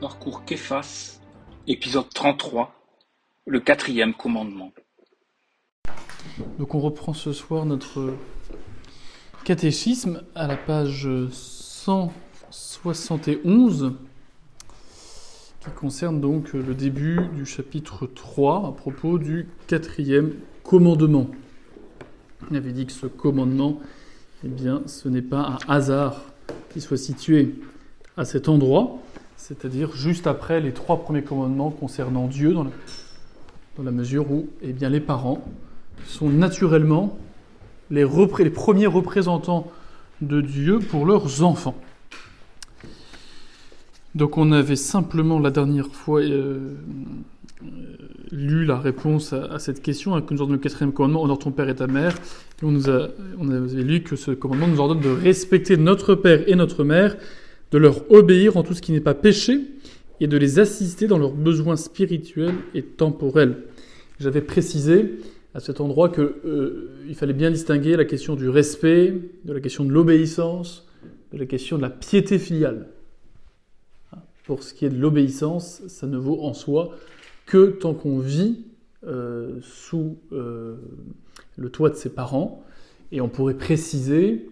Parcours Képhas, épisode 33, le quatrième commandement. Donc on reprend ce soir notre catéchisme à la page 171 qui concerne donc le début du chapitre 3 à propos du quatrième commandement. On avait dit que ce commandement, eh bien, ce n'est pas un hasard qui soit situé à cet endroit, c'est-à-dire juste après les trois premiers commandements concernant Dieu, dans la, mesure où eh bien, les parents sont naturellement les, premiers représentants de Dieu pour leurs enfants. Donc on avait simplement la dernière fois euh, euh, lu la réponse à, à cette question, hein, que nous ordonne le quatrième commandement, honore ton père et ta mère. Et on, nous a, on avait lu que ce commandement nous ordonne de respecter notre père et notre mère, de leur obéir en tout ce qui n'est pas péché, et de les assister dans leurs besoins spirituels et temporels. J'avais précisé à cet endroit qu'il euh, fallait bien distinguer la question du respect, de la question de l'obéissance, de la question de la piété filiale. Pour ce qui est de l'obéissance, ça ne vaut en soi que tant qu'on vit euh, sous euh, le toit de ses parents, et on pourrait préciser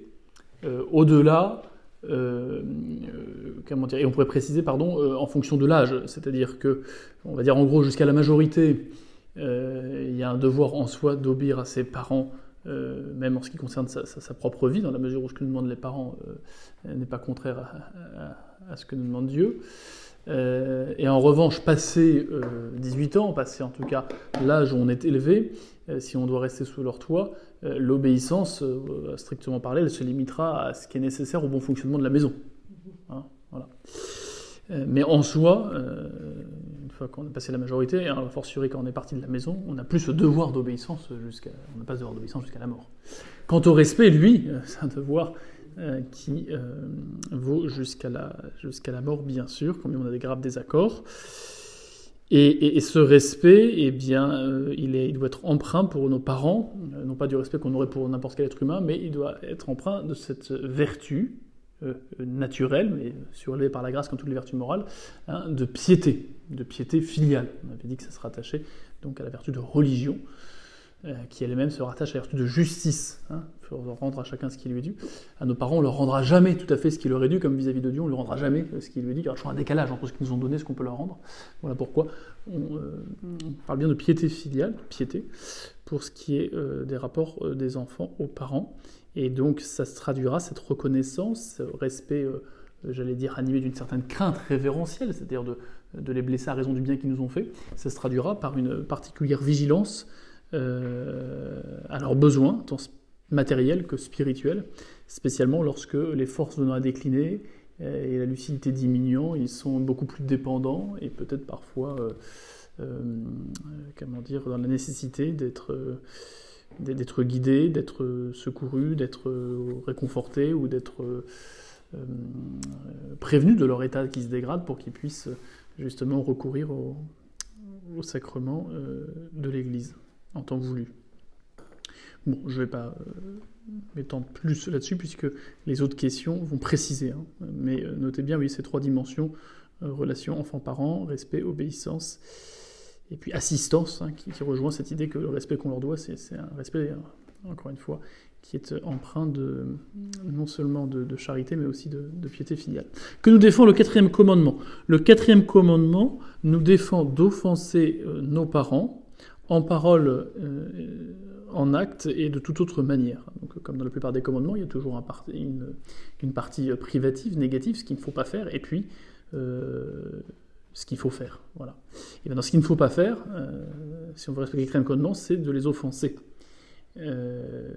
au-delà, euh, dire, et on pourrait préciser, pardon, en fonction de l'âge, c'est-à-dire que, on va dire en gros jusqu'à la majorité, il y a un devoir en soi d'obéir à ses parents euh, même en ce qui concerne sa, propre vie, dans la mesure où ce que nous demandent les parents euh, n'est pas contraire à, à, à, ce que nous demande Dieu. Euh, et en revanche, passer 18 ans, passer en tout cas l'âge où on est élevé, si on doit rester sous leur toit, l'obéissance, strictement parlé, elle se limitera à ce qui est nécessaire au bon fonctionnement de la maison. Hein, voilà. mais en soi, une fois qu'on a passé la majorité, a fortiori quand on est parti de la maison, on n'a plus ce devoir d'obéissance jusqu'à, on n'a pas ce devoir d'obéissance jusqu'à la mort. Quant au respect, lui, c'est un devoir euh, qui euh, vaut jusqu'à la, jusqu'à la mort, bien sûr, quand on a des graves désaccords. Et, ce respect, eh bien, euh, il, doit être emprunt pour nos parents, non pas du respect qu'on aurait pour n'importe quel être humain, mais il doit être emprunt de cette vertu naturelle, mais surélevée par la grâce comme toutes les vertus morales, hein, de piété, de piété filiale. On avait dit que ça se rattachait donc à la vertu de religion, qui elle-même se rattache à la vertu de justice. Hein. Faut rendre à chacun ce qui lui est dû. À nos parents, on leur rendra jamais tout à fait ce qui leur est dû, comme vis-à-vis de Dieu, on ne leur rendra jamais ce qui lui est dû. Il y aura toujours un décalage entre ce qu'ils nous ont donné et ce qu'on peut leur rendre. Voilà pourquoi on, euh, parle bien de piété filiale, piété, pour ce qui est euh, des rapports euh, des enfants aux parents. Et donc, ça se traduira, cette reconnaissance, ce respect, euh, j'allais dire, animé d'une certaine crainte révérentielle, c'est-à-dire de, de, les blesser à raison du bien qu'ils nous ont fait, ça se traduira par une particulière vigilance euh, à leurs besoins, tant matériels que spirituels, spécialement lorsque les forces venant à décliner et la lucidité diminuant, ils sont beaucoup plus dépendants et peut-être parfois, euh, euh, comment dire, dans la nécessité d'être d'être guidés, d'être secourus, d'être réconfortés ou d'être euh, prévenus de leur état qui se dégrade pour qu'ils puissent justement recourir au, sacrement euh, de l'Église en temps voulu. Bon, je ne vais pas euh, m'étendre plus là-dessus puisque les autres questions vont préciser. Hein. Mais euh, notez bien, oui, ces trois dimensions relation enfant-parent, respect, obéissance et puis assistance, hein, qui, rejoint cette idée que le respect qu'on leur doit, c'est un respect, encore une fois, qui est empreint de, non seulement de, charité, mais aussi de, de, piété filiale. Que nous défend le quatrième commandement? Le quatrième commandement nous défend d'offenser euh, nos parents en parole, euh, en acte et de toute autre manière. Donc, comme dans la plupart des commandements, il y a toujours une, partie privative, négative, ce qu'il ne faut pas faire, et puis euh, ce qu'il faut faire. Voilà. Et bien dans ce qu'il ne faut pas faire, euh, si on veut respecter le quatrième commandement, c'est de les offenser. Euh,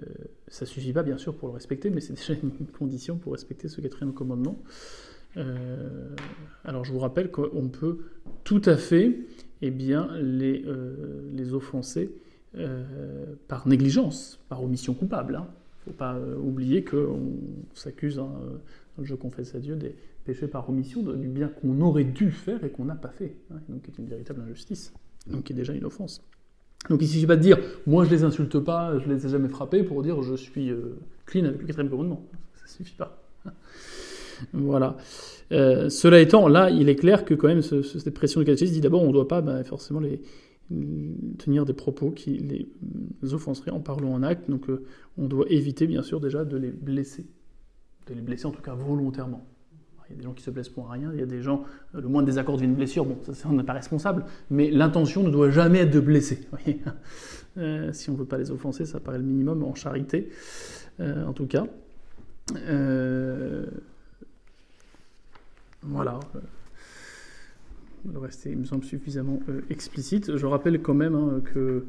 ça suffit pas bien sûr pour le respecter, mais c'est déjà une condition pour respecter ce quatrième commandement. Euh, alors je vous rappelle qu'on peut tout à fait eh bien, les, euh, les offenser par négligence, par omission coupable. Il hein. ne faut pas oublier qu'on s'accuse, hein, dans le jeu confesse à Dieu, des péchés par omission du bien qu'on aurait dû faire et qu'on n'a pas fait. Hein, donc c'est une véritable injustice, donc qui est déjà une offense. Donc il ne suffit pas de dire moi je les insulte pas, je les ai jamais frappés pour dire je suis euh, clean avec le quatrième commandement. Ça ne suffit pas. Voilà. Euh, cela étant, là, il est clair que quand même, ce, cette pression du catéchisme dit d'abord, on ne doit pas bah, forcément les, tenir des propos qui les offenseraient en parlant en acte. Donc, euh, on doit éviter, bien sûr, déjà de les blesser. De les blesser, en tout cas, volontairement. Il y a des gens qui se blessent pour rien, il y a des gens, euh, le moins désaccord devient une blessure, bon, ça, on n'est pas responsable, mais l'intention ne doit jamais être de blesser. si on ne veut pas les offenser, ça paraît le minimum en charité, en tout cas. Voilà. Le reste il me semble suffisamment euh, explicite. Je rappelle quand même hein, que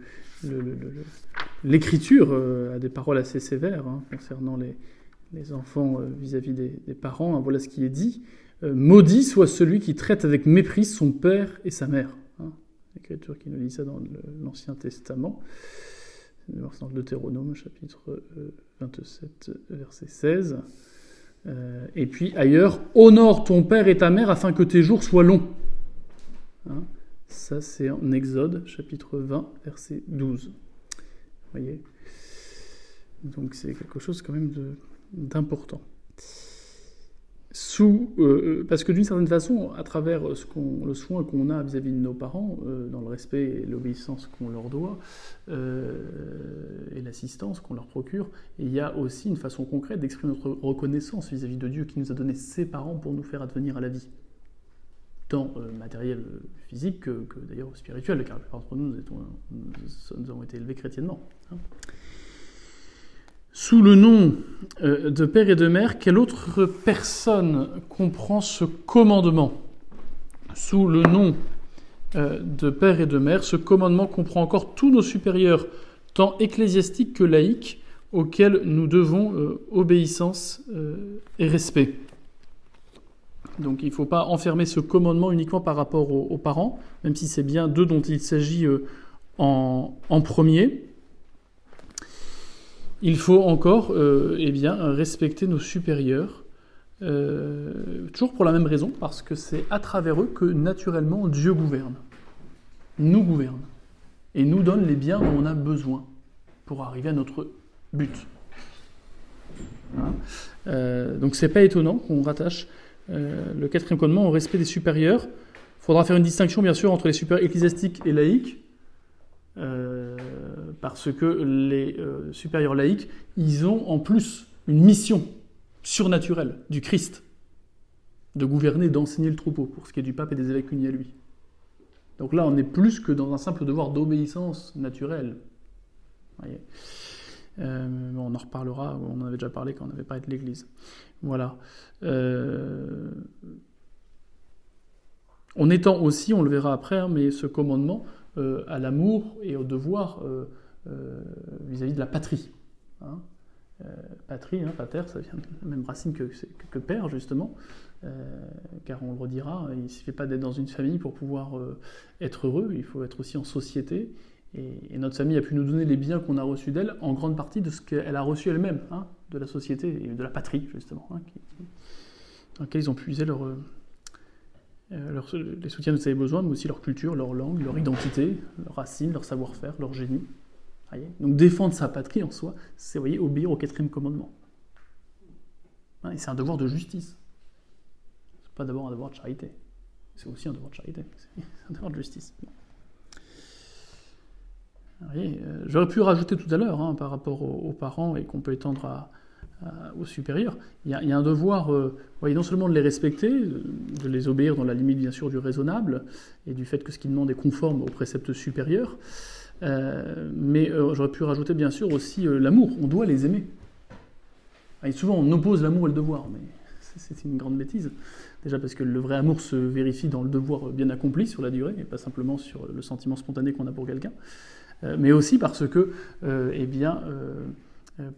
l'écriture euh, a des paroles assez sévères hein, concernant les, enfants euh, vis-à-vis des, parents. Hein. voilà ce qui est dit. Maudit soit celui qui traite avec mépris son père et sa mère. L'écriture qui nous dit ça dans l'Ancien Testament. Dans le Deutéronome, chapitre 27, verset 16. Euh, et puis ailleurs, honore ton père et ta mère afin que tes jours soient longs. Hein ça, c'est en Exode, chapitre 20, verset 12. Vous voyez? Donc c'est quelque chose quand même d'important euh, euh, parce que d'une certaine façon, à travers qu'on, le soin qu'on a vis-à-vis de nos parents, euh, dans le respect et l'obéissance qu'on leur doit, et l'assistance qu'on leur procure, il y a aussi une façon concrète d'exprimer notre reconnaissance vis-à-vis de Dieu qui nous a donné ses parents pour nous faire advenir à la vie, tant matériel, physique que, d'ailleurs spirituel, car la plupart d'entre nous, nous, avons été élevés chrétiennement. Hein. Sous le nom euh, de père et de mère, quelle autre personne comprend ce commandement? Sous le nom euh, de père et de mère, ce commandement comprend encore tous nos supérieurs, tant ecclésiastiques que laïcs, auxquels nous devons euh, obéissance et respect. Donc il ne faut pas enfermer ce commandement uniquement par rapport aux, parents, même si c'est bien d'eux dont il s'agit en, premier il faut encore euh, eh bien, respecter nos supérieurs, euh, toujours pour la même raison, parce que c'est à travers eux que naturellement Dieu gouverne, nous gouverne, et nous donne les biens dont on a besoin pour arriver à notre but. Hein? Euh, donc c'est pas étonnant qu'on rattache le quatrième commandement au respect des supérieurs. Il faudra faire une distinction bien sûr entre les supérieurs ecclésiastiques et laïcs. Euh, parce que les euh, supérieurs laïcs, ils ont en plus une mission surnaturelle du Christ de gouverner, d'enseigner le troupeau, pour ce qui est du pape et des évêques unis à lui. Donc là, on est plus que dans un simple devoir d'obéissance naturelle. Euh, on en reparlera, on en avait déjà parlé quand on avait parlé de l'Église. Voilà. on étend aussi, on le verra après, hein, mais ce commandement euh, à l'amour et au devoir euh, euh, vis-à-vis de la patrie. Hein. patrie, hein, pater, ça vient de la même racine que, que, père, justement, car on le redira, il ne suffit pas d'être dans une famille pour pouvoir être heureux, il faut être aussi en société. Et, notre famille a pu nous donner les biens qu'on a reçus d'elle, en grande partie de ce qu'elle a reçu elle-même, hein, de la société et de la patrie, justement, dans laquelle ils ont puisé leur, euh, les soutiens de ses besoins, mais aussi leur culture, leur langue, leur identité, leurs racines, leur savoir-faire, leur génie. Donc défendre sa patrie en soi, c'est obéir au quatrième commandement. Hein, et c'est un devoir de justice. C'est pas d'abord un devoir de charité. C'est aussi un devoir de charité. C'est un devoir de justice. Euh, j'aurais pu rajouter tout à l'heure hein, par rapport aux parents et qu'on peut étendre à, aux supérieurs, il y, a, un devoir, euh, voyez, non seulement de les respecter, de les obéir dans la limite bien sûr du raisonnable et du fait que ce qu'ils demandent est conforme aux préceptes supérieurs, euh, mais j'aurais pu rajouter bien sûr aussi l'amour. On doit les aimer. Et souvent on oppose l'amour et le devoir, mais c'est une grande bêtise. Déjà parce que le vrai amour se vérifie dans le devoir bien accompli sur la durée, et pas simplement sur le sentiment spontané qu'on a pour quelqu'un, mais aussi parce que, eh bien, euh,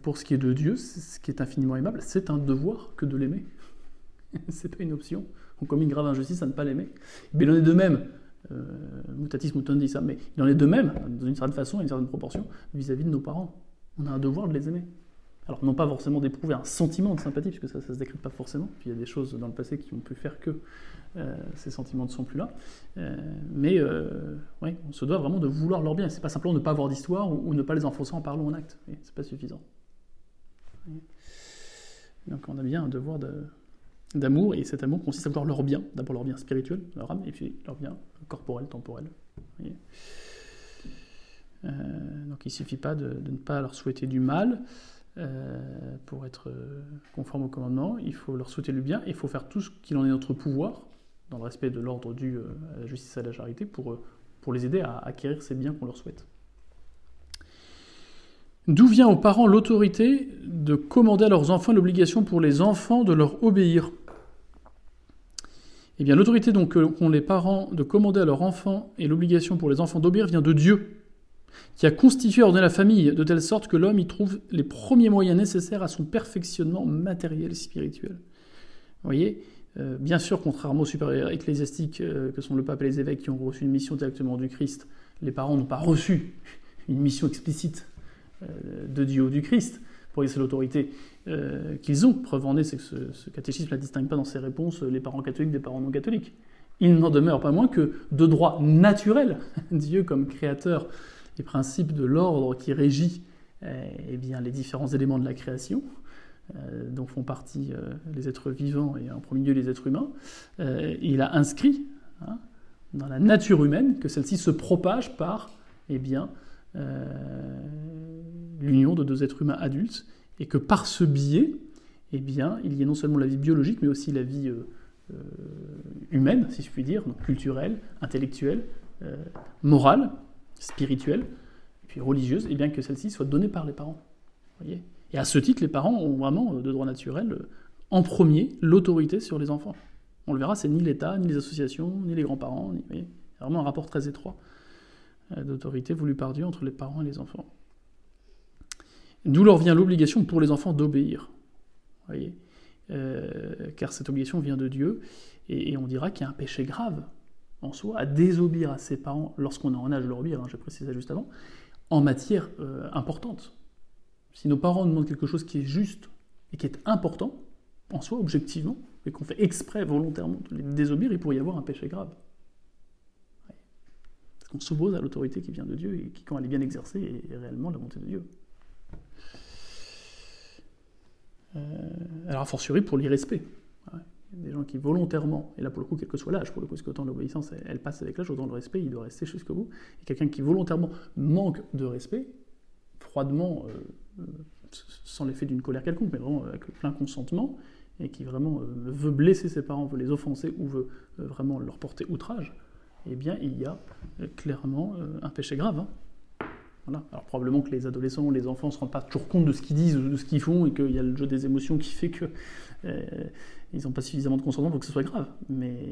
pour ce qui est de Dieu, ce qui est infiniment aimable, c'est un devoir que de l'aimer. c'est pas une option. On commet une grave injustice à ne pas l'aimer. Mais il en est de même, euh, mutatis mutandis, ça, mais il en est de même, dans une certaine façon, une certaine proportion, vis-à-vis de nos parents. On a un devoir de les aimer. Alors, non pas forcément d'éprouver un sentiment de sympathie, puisque ça ne se décrit pas forcément. Puis il y a des choses dans le passé qui ont pu faire que euh, ces sentiments ne sont plus là. mais ouais, on se doit vraiment de vouloir leur bien. C'est pas simplement ne pas avoir d'histoire ou, ne pas les enfoncer en parlant en acte. C'est pas suffisant. Donc on a bien un devoir de, d'amour, et cet amour consiste à vouloir leur bien, d'abord leur bien spirituel, leur âme, et puis leur bien corporel, temporel. Euh, donc il ne suffit pas de, ne pas leur souhaiter du mal euh, pour être conforme au commandement, il faut leur souhaiter le bien, il faut faire tout ce qu'il en est notre pouvoir, dans le respect de l'ordre dû à la justice et à la charité, pour, les aider à acquérir ces biens qu'on leur souhaite. D'où vient aux parents l'autorité de commander à leurs enfants l'obligation pour les enfants de leur obéir? Eh bien, l'autorité qu'ont les parents de commander à leurs enfants et l'obligation pour les enfants d'obéir vient de Dieu, qui a constitué ordonné la famille de telle sorte que l'homme y trouve les premiers moyens nécessaires à son perfectionnement matériel et spirituel. Vous voyez euh, Bien sûr, contrairement aux supérieurs ecclésiastiques euh, que sont le pape et les évêques qui ont reçu une mission directement du Christ, les parents n'ont pas reçu une mission explicite euh, de Dieu ou du Christ pour exercer l'autorité qu'ils ont. Preuve en est, c'est que ce, catéchisme ne distingue pas dans ses réponses les parents catholiques des parents non catholiques. Il n'en demeure pas moins que de droit naturel, Dieu comme créateur et principe de l'ordre qui régit euh, eh bien, les différents éléments de la création, dont font partie les êtres vivants et en premier lieu les êtres humains, il a inscrit hein, dans la nature humaine que celle-ci se propage par eh bien, l'union de deux êtres humains adultes, et que par ce biais, eh bien, il y ait non seulement la vie biologique, mais aussi la vie euh, euh, humaine, si je puis dire, donc culturelle, intellectuelle, euh, morale, spirituelle, et puis religieuse, et bien que celle-ci soit donnée par les parents. Et à ce titre, les parents ont vraiment, de droit naturel, en premier, l'autorité sur les enfants. On le verra, c'est ni l'État, ni les associations, ni les grands-parents, ni, voyez, vraiment un rapport très étroit d'autorité voulu par Dieu entre les parents et les enfants. D'où leur vient l'obligation pour les enfants d'obéir. Voyez? Euh, car cette obligation vient de Dieu, et, on dira qu'il y a un péché grave en soi à désobéir à ses parents lorsqu'on est en âge de leur obéir, hein, je précise ça juste avant, en matière euh, importante. Si nos parents demandent quelque chose qui est juste et qui est important, en soi, objectivement, et qu'on fait exprès, volontairement de les désobéir, il pourrait y avoir un péché grave. Parce qu'on s'oppose à l'autorité qui vient de Dieu et qui, quand elle est bien exercée, est réellement la volonté de Dieu. Euh, alors, a fortiori pour l'irrespect. Des gens qui volontairement, et là pour le coup, quel que soit l'âge, pour le coup, parce qu'autant l'obéissance, elle, passe avec l'âge, autant le respect, il doit rester jusqu'au bout. Et quelqu'un qui volontairement manque de respect, froidement, euh, euh, sans l'effet d'une colère quelconque, mais vraiment avec plein consentement, et qui vraiment veut blesser ses parents, veut les offenser, ou veut vraiment leur porter outrage, eh bien, il y a clairement un péché grave. Hein. Alors probablement que les adolescents ou les enfants ne se rendent pas toujours compte de ce qu'ils disent ou de ce qu'ils font et qu'il y a le jeu des émotions qui fait qu'ils euh, n'ont pas suffisamment de consentement pour que ce soit grave. Mais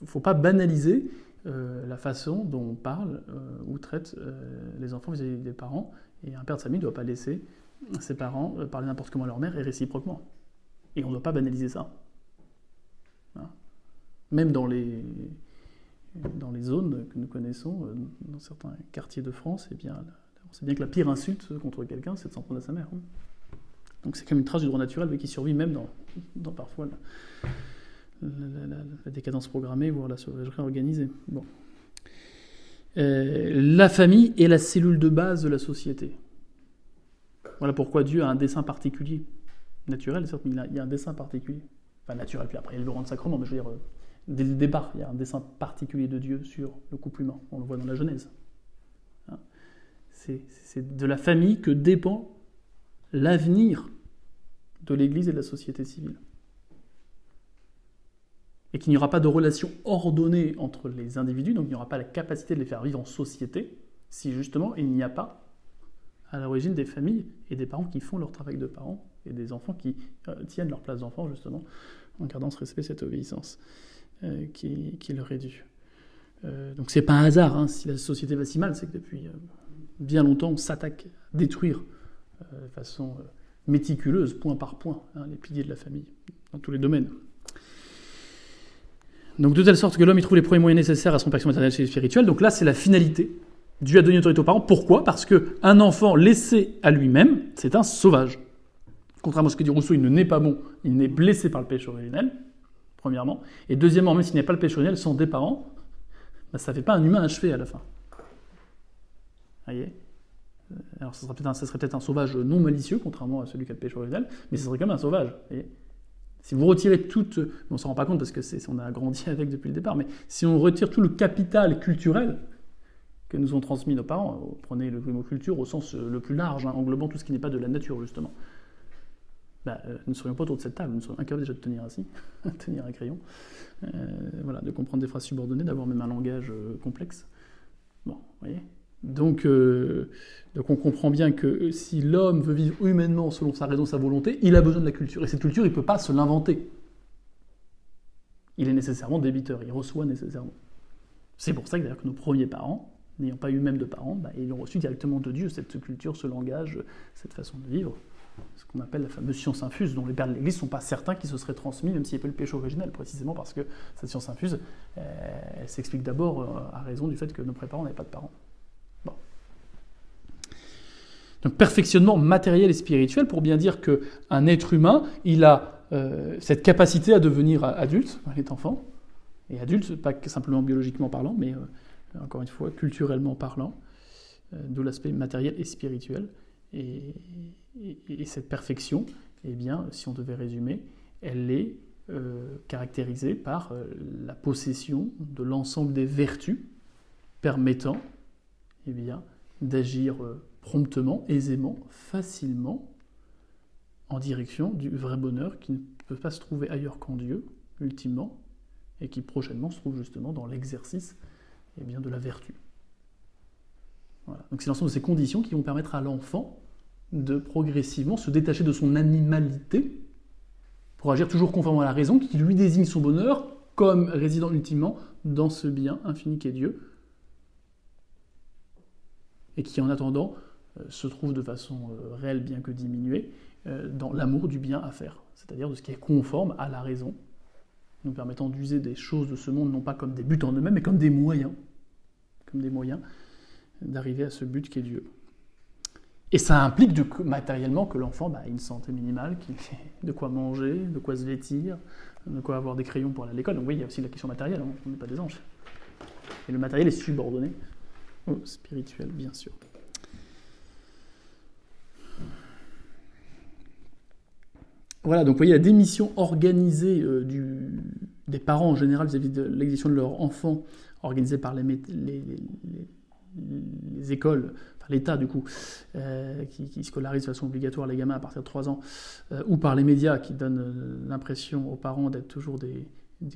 il ne faut pas banaliser euh, la façon dont on parle euh, ou traite les enfants vis-à-vis des parents. Et un père de famille ne doit pas laisser ses parents parler n'importe comment à leur mère et réciproquement. Et on ne doit pas banaliser ça. Hein. Même dans les dans les zones que nous connaissons, euh, dans certains quartiers de France, eh bien, on sait bien que la pire insulte contre quelqu'un, c'est de s'en prendre à sa mère. Hein. Donc c'est comme une trace du droit naturel mais qui survit même dans, dans parfois la, décadence programmée, voire la sauvagerie organisée. Bon. Euh, la famille est la cellule de base de la société. Voilà pourquoi Dieu a un dessin particulier. Naturel, certes, mais il, y a un dessin particulier. Enfin, naturel, puis après il le rend sacrement, mais je veux dire, euh, dès le départ, il y a un dessin particulier de Dieu sur le couple humain. On le voit dans la Genèse. Hein. C'est de la famille que dépend l'avenir de l'Église et de la société civile. Et qu'il n'y aura pas de relation ordonnée entre les individus, donc il n'y aura pas la capacité de les faire vivre en société, si justement il n'y a pas à l'origine des familles et des parents qui font leur travail de parents et des enfants qui euh, tiennent leur place d'enfant justement en gardant ce respect, cette obéissance. Euh, qui, leur est dû. Euh, donc c'est pas un hasard, hein, si la société va si mal, c'est que depuis euh, bien longtemps on s'attaque à détruire de façon méticuleuse, point par point, hein, les piliers de la famille, dans tous les domaines. Donc de telle sorte que l'homme y trouve les premiers moyens nécessaires à son passion matérielle et spirituelle. Donc là, c'est la finalité. Dieu a donné autorité aux parents. Pourquoi? Parce qu'un enfant laissé à lui-même, c'est un sauvage. Contrairement à ce que dit Rousseau, il ne naît pas bon, il n'est blessé par le péché originel premièrement. Et deuxièmement, même s'il n'est pas le péché originel, sont des parents, bah, ça ne fait pas un humain achevé à la fin. voyez? Euh, Alors, ça serait peut-être un, sauvage non malicieux, contrairement à celui qui a le péché originel, mais ce serait quand même un sauvage. Si vous retirez toute, on s'en rend pas compte parce que on a grandi avec depuis le départ, mais si on retire tout le capital culturel que nous ont transmis nos parents, prenez le mot culture au sens le plus large, hein, englobant tout ce qui n'est pas de la nature justement, bah, euh, nous ne serions pas autour de cette table, nous serions incapables déjà de tenir ainsi, de tenir un crayon, euh, voilà, de comprendre des phrases subordonnées, d'avoir même un langage euh, complexe. Bon, vous voyez donc, donc on comprend bien que si l'homme veut vivre humainement selon sa raison, sa volonté, il a besoin de la culture. Et cette culture, il ne peut pas se l'inventer. Il est nécessairement débiteur, il reçoit nécessairement. C'est pour ça que, que nos premiers parents, n'ayant pas eu même de parents, bah, ils ont reçu directement de Dieu cette culture, ce langage, cette façon de vivre ce qu'on appelle la fameuse science infuse, dont les pères de l'Église ne sont pas certains qu'ils se seraient transmis, même s'il n'y a pas le péché originel, précisément parce que cette science infuse, euh, elle s'explique d'abord euh, à raison du fait que nos préparants n'avaient pas de parents. Donc perfectionnement matériel et spirituel, pour bien dire qu'un être humain, il a euh, cette capacité à devenir adulte, il est enfant, et adulte, pas simplement biologiquement parlant, mais encore une fois, culturellement parlant, d'où l'aspect matériel et spirituel. Cette perfection, eh bien, si on devait résumer, elle est euh, caractérisée par euh, la possession de l'ensemble des vertus permettant eh bien, d'agir euh, promptement, aisément, facilement en direction du vrai bonheur qui ne peut pas se trouver ailleurs qu'en Dieu, ultimement, et qui prochainement se trouve justement dans l'exercice eh bien, de la vertu. Donc c'est l'ensemble de ces conditions qui vont permettre à l'enfant de progressivement se détacher de son animalité pour agir toujours conformément à la raison qui lui désigne son bonheur comme résidant ultimement dans ce bien infini qu'est Dieu et qui en attendant euh, se trouve de façon euh, réelle bien que diminuée euh, dans l'amour du bien à faire, c'est-à-dire de ce qui est conforme à la raison, nous permettant d'user des choses de ce monde non pas comme des buts en eux-mêmes mais comme des moyens, comme des moyens d'arriver à ce but qu'est Dieu. Et ça implique matériellement que l'enfant bah, ait une santé minimale, qu'il ait de quoi manger, de quoi se vêtir, de quoi avoir des crayons pour aller à l'école. Donc oui, il y a aussi la question matérielle, on n'est pas des anges. Et le matériel est subordonné au spirituel, bien sûr. Voilà, donc vous voyez la démission organisée euh, des parents en général vis-à-vis de l'exécution de leur enfant, organisée par les écoles, enfin l'État du coup, euh, qui, scolarise de façon obligatoire les gamins à partir de 3 ans, euh, ou par les médias qui donnent euh, l'impression aux parents d'être toujours des,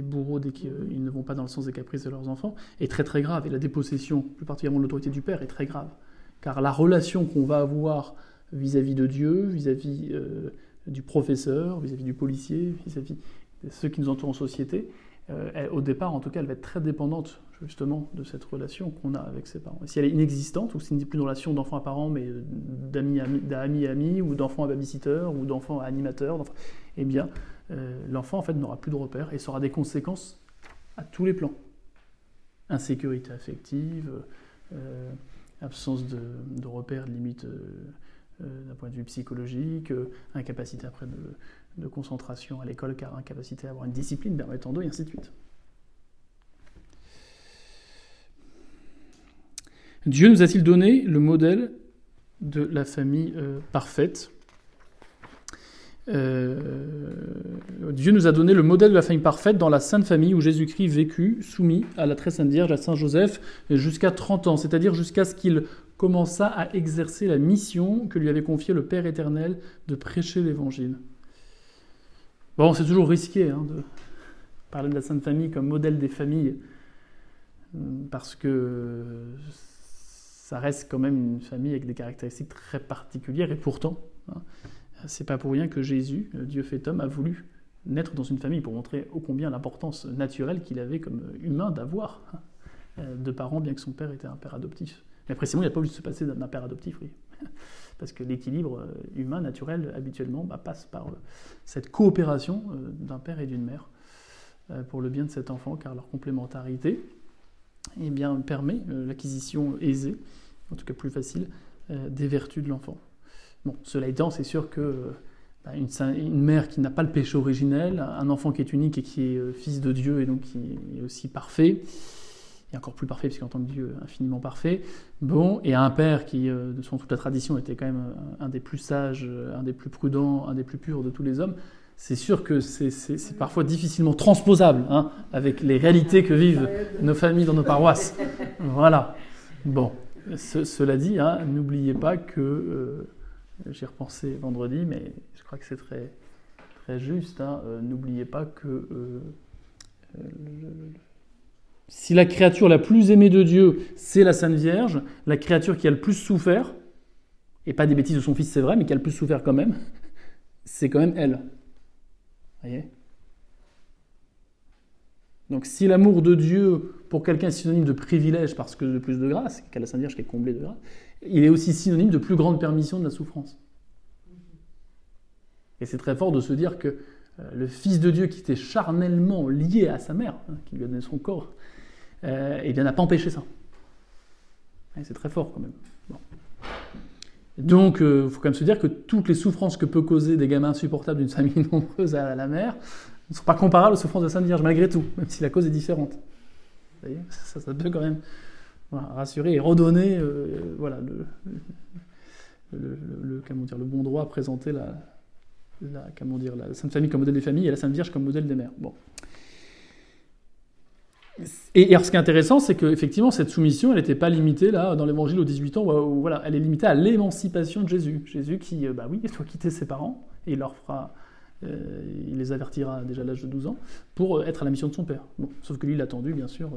bourreaux dès qu'ils ne vont pas dans le sens des caprices de leurs enfants, est très très grave. Et la dépossession, plus particulièrement de l'autorité du père, est très grave. Car la relation qu'on va avoir vis-à-vis de Dieu, vis-à-vis du professeur, vis-à-vis du policier, vis-à-vis de ceux qui nous entourent en société, au départ en tout cas, elle va être très dépendante justement de cette relation qu'on a avec ses parents. Si elle est inexistante, ou si ce n'est plus une relation d'enfant à parent, mais d'amis à ami, ou d'enfant à babysitter, ou d'enfant à animateur, eh bien, euh, l'enfant en fait n'aura plus de repères et ça aura des conséquences à tous les plans. Insécurité affective, euh, absence de, repères, limite euh, d'un point de vue psychologique, incapacité après de, de concentration à l'école car incapacité à avoir une discipline permettant d'eux, et ainsi de suite. Dieu nous a-t-il donné le modèle de la famille euh, parfaite? Euh, Dieu nous a donné le modèle de la famille parfaite dans la Sainte Famille où Jésus-Christ vécut soumis à la très Sainte Vierge, à Saint Joseph, jusqu'à 30 ans, c'est-à-dire jusqu'à ce qu'il commença à exercer la mission que lui avait confiée le Père éternel de prêcher l'Évangile. Bon, c'est toujours risqué hein, de parler de la Sainte Famille comme modèle des familles, parce que ça reste quand même une famille avec des caractéristiques très particulières, et pourtant, hein, c'est pas pour rien que Jésus, euh, Dieu fait homme, a voulu naître dans une famille pour montrer ô combien l'importance naturelle qu'il avait comme humain d'avoir hein, euh, de parents, bien que son père était un père adoptif. Mais précisément, il n'a pas voulu se passer d'un père adoptif, oui. Parce que l'équilibre euh, humain, naturel, habituellement, bah, passe par cette coopération d'un père et d'une mère pour le bien de cet enfant, car leur complémentarité, eh bien, permet euh, l'acquisition aisée, en tout cas plus facile, euh, des vertus de l'enfant. Bon, cela étant, c'est sûr que bah, une, mère qui n'a pas le péché originel, un enfant qui est unique et qui est euh, fils de Dieu et donc qui est aussi parfait, et encore plus parfait puisqu'en tant que Dieu infiniment parfait, bon, et un père qui, selon toute la tradition, était quand même un des plus sages, un des plus prudents, un des plus purs de tous les hommes, c'est sûr que c'est parfois difficilement transposable hein, avec les réalités que vivent nos familles dans nos paroisses. Voilà. Bon, cela dit, hein, n'oubliez pas que, euh, j'ai repensé vendredi, mais je crois que c'est très, très juste, hein, euh, n'oubliez pas que euh, si la créature la plus aimée de Dieu, c'est la Sainte Vierge, la créature qui a le plus souffert, et pas des bêtises de son fils, c'est vrai, mais qui a le plus souffert quand même, c'est quand même elle. Donc si l'amour de Dieu pour quelqu'un est synonyme de privilège parce que de plus de grâce, qu'à la Sainte Vierge qui est comblée de grâce, il est aussi synonyme de plus grande permission de la souffrance. Et c'est très fort de se dire que euh, le Fils de Dieu qui était charnellement lié à sa mère, hein, qui lui a donné son corps, euh, eh n'a pas empêché ça. c'est très fort quand même. Donc, il euh, faut quand même se dire que toutes les souffrances que peut causer des gamins insupportables d'une famille nombreuse à la mère ne sont pas comparables aux souffrances de la Sainte Vierge, malgré tout, même si la cause est différente. Vous voyez ça, peut quand même rassurer et redonner euh, voilà, le, bon droit à présenter la, la Sainte Famille comme modèle des familles et la Sainte Vierge comme modèle des mères. Bon. Et, alors, ce qui est intéressant, c'est qu'effectivement, cette soumission, elle n'était pas limitée là dans l'Évangile aux 18 ans. voilà, elle est limitée à l'émancipation de Jésus. Jésus qui, euh, bah oui, il doit quitter ses parents et il leur fera, euh, il les avertira déjà à l'âge de 12 ans pour euh, être à la mission de son père. Bon, sauf que lui, il a attendu, bien sûr,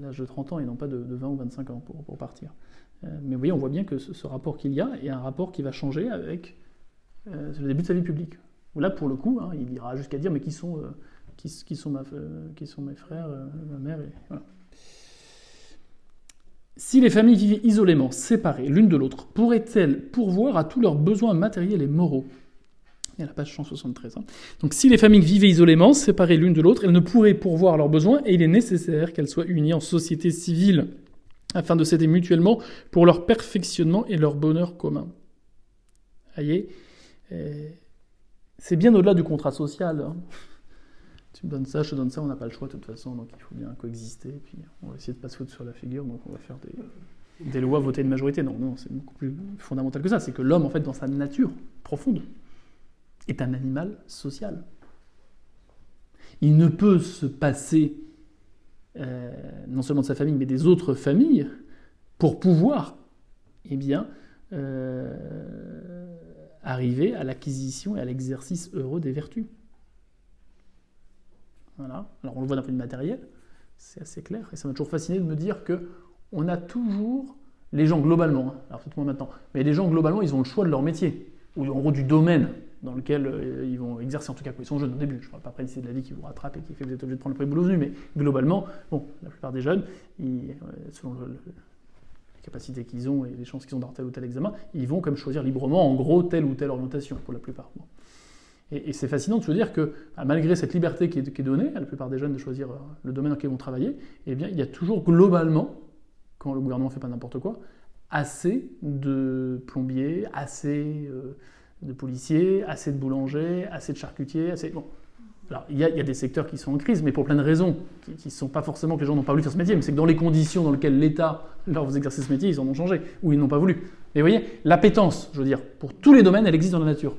l'âge de 30 ans et non pas de, 20 ou 25 ans pour, pour partir. mais vous voyez, on voit bien que ce, rapport qu'il y a est un rapport qui va changer avec le début de sa vie publique. Là, pour le coup, hein, il ira jusqu'à dire, mais qui sont qui, sont, ma, qui sont mes frères, euh, ma mère. Si les familles vivaient isolément, séparées l'une de l'autre, pourraient-elles pourvoir à tous leurs besoins matériels et moraux? Il y a la page 173. Hein. Donc si les familles vivaient isolément, séparées l'une de l'autre, elles ne pourraient pourvoir à leurs besoins et il est nécessaire qu'elles soient unies en société civile afin de s'aider mutuellement pour leur perfectionnement et leur bonheur commun. Voyez? Euh, C'est bien au-delà du contrat social. Hein tu me donnes ça, je te donne ça, on n'a pas le choix de toute façon, donc il faut bien coexister. Et puis on va essayer de pas se foutre sur la figure, donc on va faire des, lois votées une majorité. Non, non, c'est beaucoup plus fondamental que ça. C'est que l'homme, en fait, dans sa nature profonde, est un animal social. Il ne peut se passer euh, non seulement de sa famille, mais des autres familles pour pouvoir, eh bien, euh, arriver à l'acquisition et à l'exercice heureux des vertus. Alors on le voit d'un point de vue matériel, c'est assez clair. Et ça m'a toujours fasciné de me dire que on a toujours les gens globalement, hein, alors peut-être moins maintenant, mais les gens globalement, ils ont le choix de leur métier, ou en gros du domaine dans lequel euh, ils vont exercer, en tout cas quand ils sont jeunes au début. Je ne parle pas après de la vie qui vous rattrape et qui fait que vous êtes obligé de prendre le premier boulot venu, mais globalement, bon, la plupart des jeunes, euh, selon les capacités qu'ils ont et les chances qu'ils ont d'avoir tel ou tel examen, ils vont comme choisir librement, en gros, telle ou telle orientation pour la plupart. Et, c'est fascinant de se dire que, bah, malgré cette liberté qui est, donnée à la plupart des jeunes de choisir euh, le domaine dans lequel ils vont travailler, eh bien, il y a toujours globalement, quand le gouvernement ne fait pas n'importe quoi, assez de plombiers, assez euh, de policiers, assez de boulangers, assez de charcutiers, assez... Bon. Alors, il y, a, des secteurs qui sont en crise, mais pour plein de raisons, qui ne sont pas forcément que les gens n'ont pas voulu faire ce métier, mais c'est que dans les conditions dans lesquelles l'État leur exercer ce métier, ils en ont changé, ou ils n'ont pas voulu. Mais vous voyez, l'appétence, je veux dire, pour tous les domaines, elle existe dans la nature.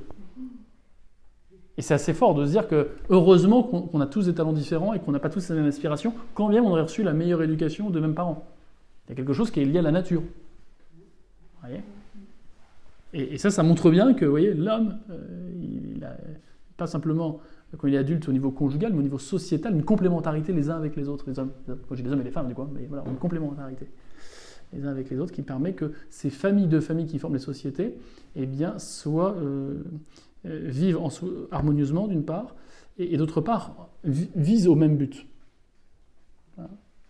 Et c'est assez fort de se dire que heureusement qu'on a tous des talents différents et qu'on n'a pas tous la même aspiration, quand bien on aurait reçu la meilleure éducation de mêmes parents. Il y a quelque chose qui est lié à la nature. Vous voyez? Et, ça, ça montre bien que, l'homme, euh, il n'a pas simplement, quand il est adulte au niveau conjugal, mais au niveau sociétal, une complémentarité les uns avec les autres. Les hommes, quand j'ai des hommes et des femmes, du coup, mais voilà, une complémentarité les uns avec les autres qui permet que ces familles de familles qui forment les sociétés, eh bien, soient euh, euh, vivent harmonieusement d'une part, et, d'autre part visent au même but.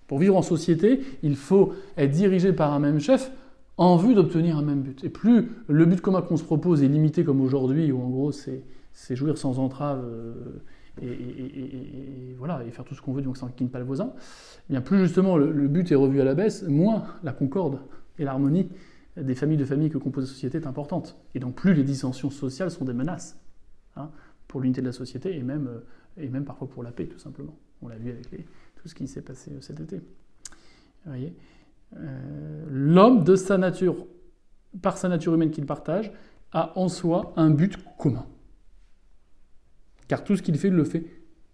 Pour vivre en société, il faut être dirigé par un même chef en vue d'obtenir un même but. Et plus le but commun qu'on se propose est limité comme aujourd'hui, où en gros c'est, jouir sans entrave euh, et, voilà, et faire tout ce qu'on veut, donc ça n'inquiète pas le voisin, eh bien plus justement le, but est revu à la baisse, moins la concorde et l'harmonie des familles de familles que compose la société est importante. Et donc plus les dissensions sociales sont des menaces hein, pour l'unité de la société et même, euh, et même parfois pour la paix, tout simplement. On l'a vu avec tout ce qui s'est passé euh, cet été. voyez euh, L'homme, de sa nature, par sa nature humaine qu'il partage, a en soi un but commun. car tout ce qu'il fait, il le fait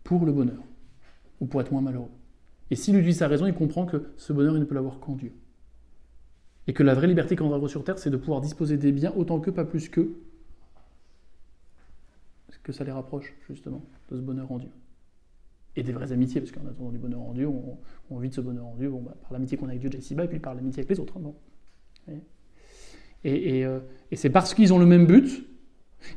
pour le bonheur, ou pour être moins malheureux. Et s'il utilise sa raison, il comprend que ce bonheur, il ne peut l'avoir qu'en Dieu. Et que la vraie liberté qu'on a sur terre, c'est de pouvoir disposer des biens autant que, pas plus que, que ça les rapproche, justement, de ce bonheur en Dieu? Et des vraies amitiés, parce qu'en attendant du bonheur en Dieu, on, vit de ce bonheur en Dieu bon, bah, par l'amitié qu'on a avec Dieu ici-bas, et puis par l'amitié avec les autres. Hein, et, euh, et c'est parce qu'ils ont le même but,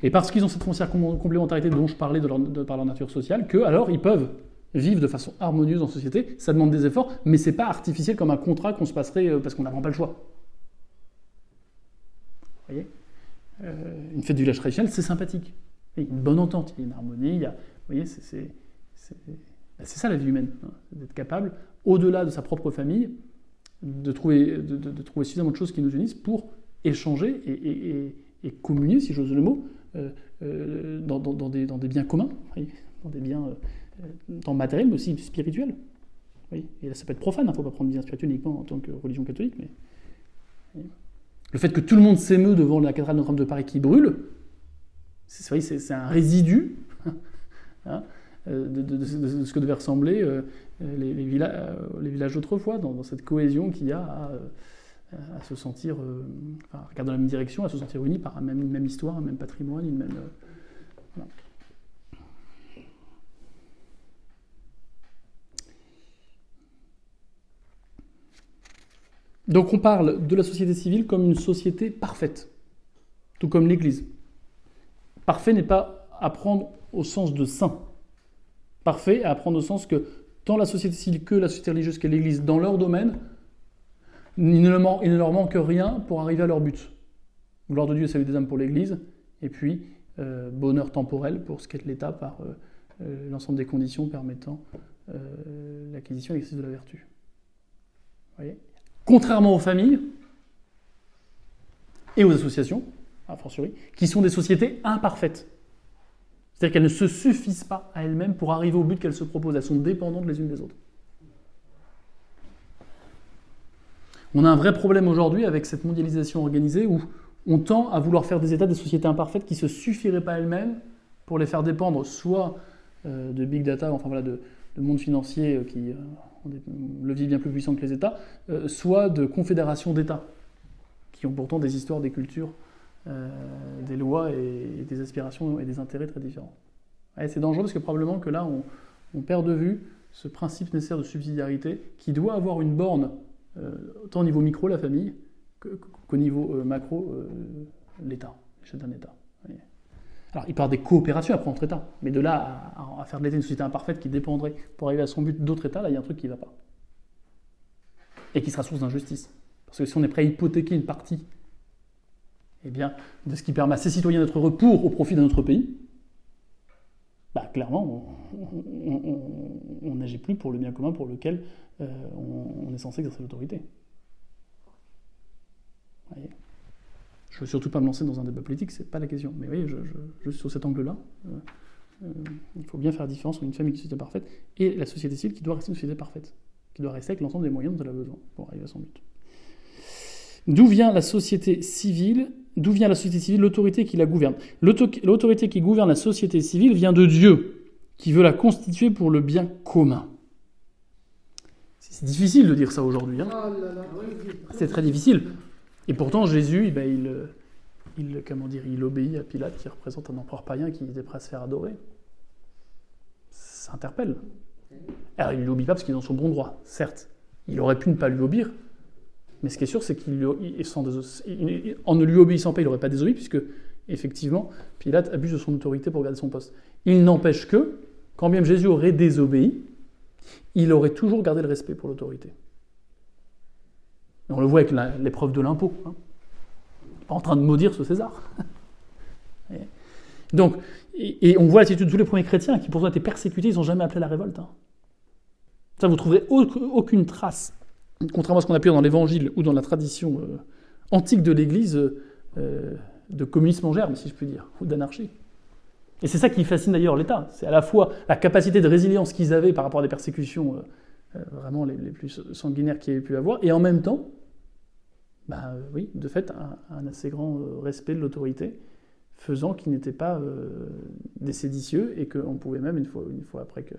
et parce qu'ils ont cette foncière complémentarité dont je parlais par leur nature sociale, que alors ils peuvent vivre de façon harmonieuse en société. Ça demande des efforts, mais c'est pas artificiel comme un contrat qu'on se passerait euh, parce qu'on n'a pas le choix. Voyez euh, Une fête du village traditionnel, c'est sympathique. Il y a une bonne entente, il y a une harmonie, il y a, vous voyez, c'est bah, ça la vie humaine, hein, d'être capable, au-delà de sa propre famille, de trouver, de, trouver suffisamment de choses qui nous unissent pour échanger et, communier, si j'ose le mot, euh, euh, dans, des, dans, des, biens communs, dans des biens euh, dans matériel, mais aussi spirituel. Oui. Et là, ça peut être profane, il hein, ne faut pas prendre bien spirituel uniquement en tant que religion catholique, mais. Le fait que tout le monde s'émeut devant la cathédrale Notre-Dame de Paris qui brûle, c'est un résidu hein, de, ce que devaient ressembler les, les, les villages d'autrefois, dans, cette cohésion qu'il y a à à se sentir, euh, enfin, regarder dans la même direction, à se sentir unis par même, une même histoire, un même patrimoine, une même. Euh, Donc on parle de la société civile comme une société parfaite, tout comme l'Église. Parfait n'est pas à prendre au sens de saint. Parfait à prendre au sens que tant la société civile que la société religieuse que l'Église, dans leur domaine, il ne, leur manque rien pour arriver à leur but. Gloire de Dieu, salut des âmes pour l'Église, et puis euh, bonheur temporel pour ce qu'est l'État par euh, euh, l'ensemble des conditions permettant l'acquisition et l'exercice de la vertu. Voyez? Contrairement aux familles et aux associations, a fortiori, qui sont des sociétés imparfaites. C'est-à-dire qu'elles ne se suffisent pas à elles-mêmes pour arriver au but qu'elles se proposent. Elles sont dépendantes les unes des autres. On a un vrai problème aujourd'hui avec cette mondialisation organisée où on tend à vouloir faire des États des sociétés imparfaites qui ne se suffiraient pas elles-mêmes pour les faire dépendre soit euh, de big data, enfin voilà, de, monde financier euh, qui euh, ont des leviers bien plus puissants que les États, soit de confédérations d'États qui ont pourtant des histoires, des cultures, des lois et, des aspirations et des intérêts très différents. c'est dangereux parce que probablement que là, on, perd de vue ce principe nécessaire de subsidiarité qui doit avoir une borne euh, autant au niveau micro, la famille, qu'au niveau euh, macro, euh, l'État, l'échelle d'un État. Alors, il parle des coopérations après entre États, mais de là à, faire de l'État une société imparfaite qui dépendrait pour arriver à son but d'autres États, là, il y a un truc qui ne va pas. Et qui sera source d'injustice. Parce que si on est prêt à hypothéquer une partie eh bien, de ce qui permet à ces citoyens d'être heureux pour au profit d'un autre pays, bah, clairement, on n'agit plus pour le bien commun pour lequel euh, on, est censé exercer l'autorité. Je ne veux surtout pas me lancer dans un débat politique, c'est pas la question. Mais oui, je, je, sur cet angle-là, euh, euh, il faut bien faire la différence entre une famille qui est société parfaite et la société civile qui doit rester une société parfaite, qui doit rester avec l'ensemble des moyens dont elle a besoin pour arriver à son but. D'où vient la société civile D'où vient la société civile L'autorité qui la gouverne? L'autorité qui gouverne la société civile vient de Dieu, qui veut la constituer pour le bien commun. C'est difficile de dire ça aujourd'hui. Hein. C'est très difficile. Et pourtant, Jésus, eh ben, il, il, comment dire, il obéit à Pilate, qui représente un empereur païen qui était prêt à se faire adorer. Ça interpelle. Alors, il ne l'obéit pas parce qu'il est dans son bon droit, certes. Il aurait pu ne pas lui obéir. Mais ce qui est sûr, c'est qu'en ne lui obéissant pas, il n'aurait pas désobéi, puisque, effectivement, Pilate abuse de son autorité pour garder son poste. Il n'empêche que, quand bien Jésus aurait désobéi, il aurait toujours gardé le respect pour l'autorité. On le voit avec l'épreuve de l'impôt. Hein. Pas en train de maudire ce César. Donc, et, on voit l'attitude de tous les premiers chrétiens qui pourtant étaient persécutés, ils n'ont jamais appelé la révolte. Hein. Ça, vous trouverez aucune trace, contrairement à ce qu'on a dans l'Évangile ou dans la tradition euh, antique de l'Église, euh, de communisme en germe, si je puis dire, ou d'anarchie. Et c'est ça qui fascine d'ailleurs l'État. C'est à la fois la capacité de résilience qu'ils avaient par rapport à des persécutions euh, vraiment les, plus sanguinaires qu'ils avaient pu avoir, et en même temps, bah, oui, de fait, un, assez grand euh, respect de l'autorité faisant qu'ils n'étaient pas des séditieux et qu'on pouvait même, une fois, une fois après que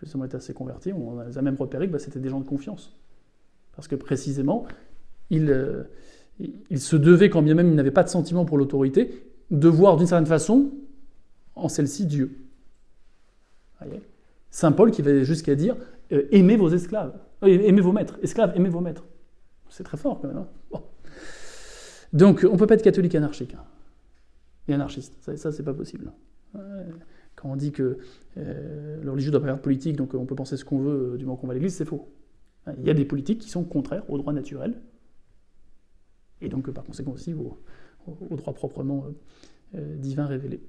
justement été assez converti, on a même repéré que bah, c'était des gens de confiance. Parce que précisément, ils, il se devait, quand bien même il n'avait pas de sentiment pour l'autorité, de voir d'une certaine façon en celle-ci Dieu. Saint Paul qui va jusqu'à dire euh, aimez vos esclaves, euh, aimez vos maîtres, esclaves, aimez vos maîtres. C'est très fort quand même. Hein. Donc on ne peut pas être catholique anarchique hein. et anarchiste, ça, c'est pas possible. Quand on dit que euh, le religieux doit pas être politique, donc on peut penser ce qu'on veut du moment qu'on va à l'église, c'est faux. Il y a des politiques qui sont contraires au droit naturel, et donc par conséquent aussi au, droit proprement divin révélé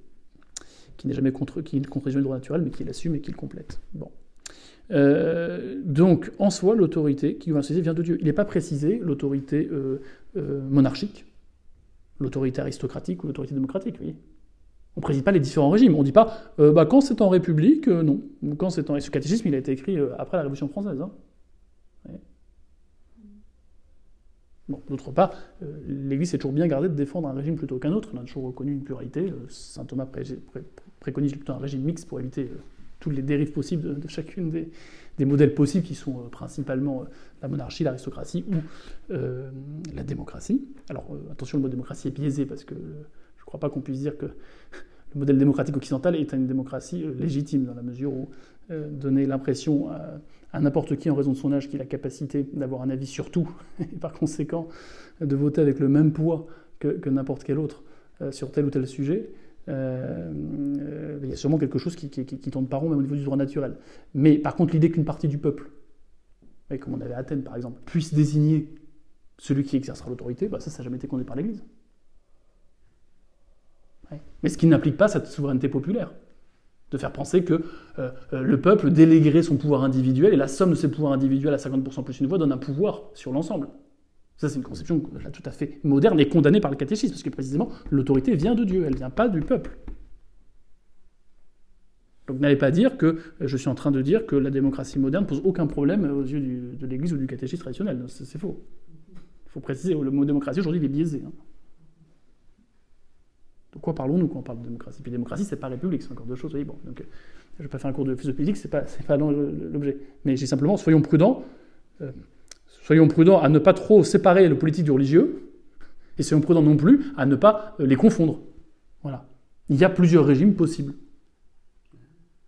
qui n'est jamais contre, qui ne contredit le droit naturel, mais qui l'assume et qui le complète. Bon. Euh, donc, en soi, l'autorité qui vient de Dieu. Il n'est pas précisé l'autorité euh, euh, monarchique, l'autorité aristocratique ou l'autorité démocratique. Vous on ne précise pas les différents régimes. On ne dit pas bah, quand c'est en République, non. Quand c'est en... Et ce catéchisme, il a été écrit après la Révolution française. Hein. D'autre part, l'Église s'est toujours bien gardée de défendre un régime plutôt qu'un autre. On a toujours reconnu une pluralité. Saint Thomas préconise plutôt un régime mixte pour éviter toutes les dérives possibles de, chacune des, modèles possibles qui sont euh, principalement euh, la monarchie, l'aristocratie ou la démocratie. Alors attention, le mot démocratie est biaisé parce que je ne crois pas qu'on puisse dire que le modèle démocratique occidental est une démocratie légitime dans la mesure où donner l'impression à, n'importe qui en raison de son âge qu'il a la capacité d'avoir un avis sur tout et par conséquent de voter avec le même poids que n'importe quel autre sur tel ou tel sujet, euh, euh, il y a sûrement quelque chose qui, qui, tourne pas rond, même au niveau du droit naturel. Mais par contre, l'idée qu'une partie du peuple, comme on avait Athènes par exemple, puisse désigner celui qui exercera l'autorité, bah ça, ça n'a jamais été condamné par l'Église. Mais ce qui n'implique pas cette souveraineté populaire. De faire penser que euh, le peuple déléguerait son pouvoir individuel et la somme de ses pouvoirs individuels à 50% plus une voix donne un pouvoir sur l'ensemble. Ça, c'est une conception tout à fait moderne et condamnée par le catéchisme, parce que précisément, l'autorité vient de Dieu, elle ne vient pas du peuple. Donc n'allez pas dire que je suis en train de dire que la démocratie moderne pose aucun problème aux yeux de l'Église ou du catéchisme traditionnel. C'est faux. Il faut préciser, le mot démocratie aujourd'hui il est biaisé. Hein. De quoi parlons-nous quand on parle de démocratie? Puis démocratie, c'est pas république, c'est encore deux choses. bon, donc, je ne vais pas faire un cours de physique, c'est pas, pas l'objet. Mais j'ai simplement, soyons prudents. Euh, Soyons prudents à ne pas trop séparer le politique du religieux, et soyons prudents non plus à ne pas euh, les confondre. Voilà. Il y a plusieurs régimes possibles.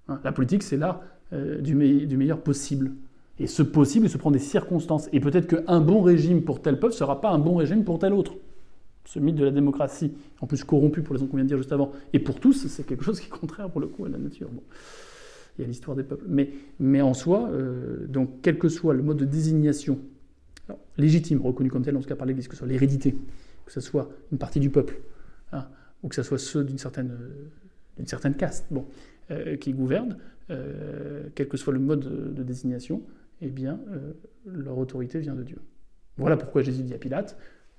Hein, la politique, c'est l'art euh, du, meilleur possible. Et ce possible, il se prend des circonstances. Et peut-être qu'un bon régime pour tel peuple ne sera pas un bon régime pour tel autre. Ce mythe de la démocratie, en plus corrompu pour les raisons qu'on vient de dire juste avant, et pour tous, c'est quelque chose qui est contraire pour le coup à la nature. Il y a l'histoire des peuples. Mais, mais en soi, euh, donc, quel que soit le mode de désignation légitime, reconnu comme tel, dans ce cas par l'Église, que ce soit l'hérédité, que ce soit une partie du peuple, hein, ou que ce soit ceux d'une certaine, caste euh, qui gouvernent, euh, quel que soit le mode de, désignation, eh bien, leur autorité vient de Dieu. Voilà pourquoi Jésus dit à Pilate,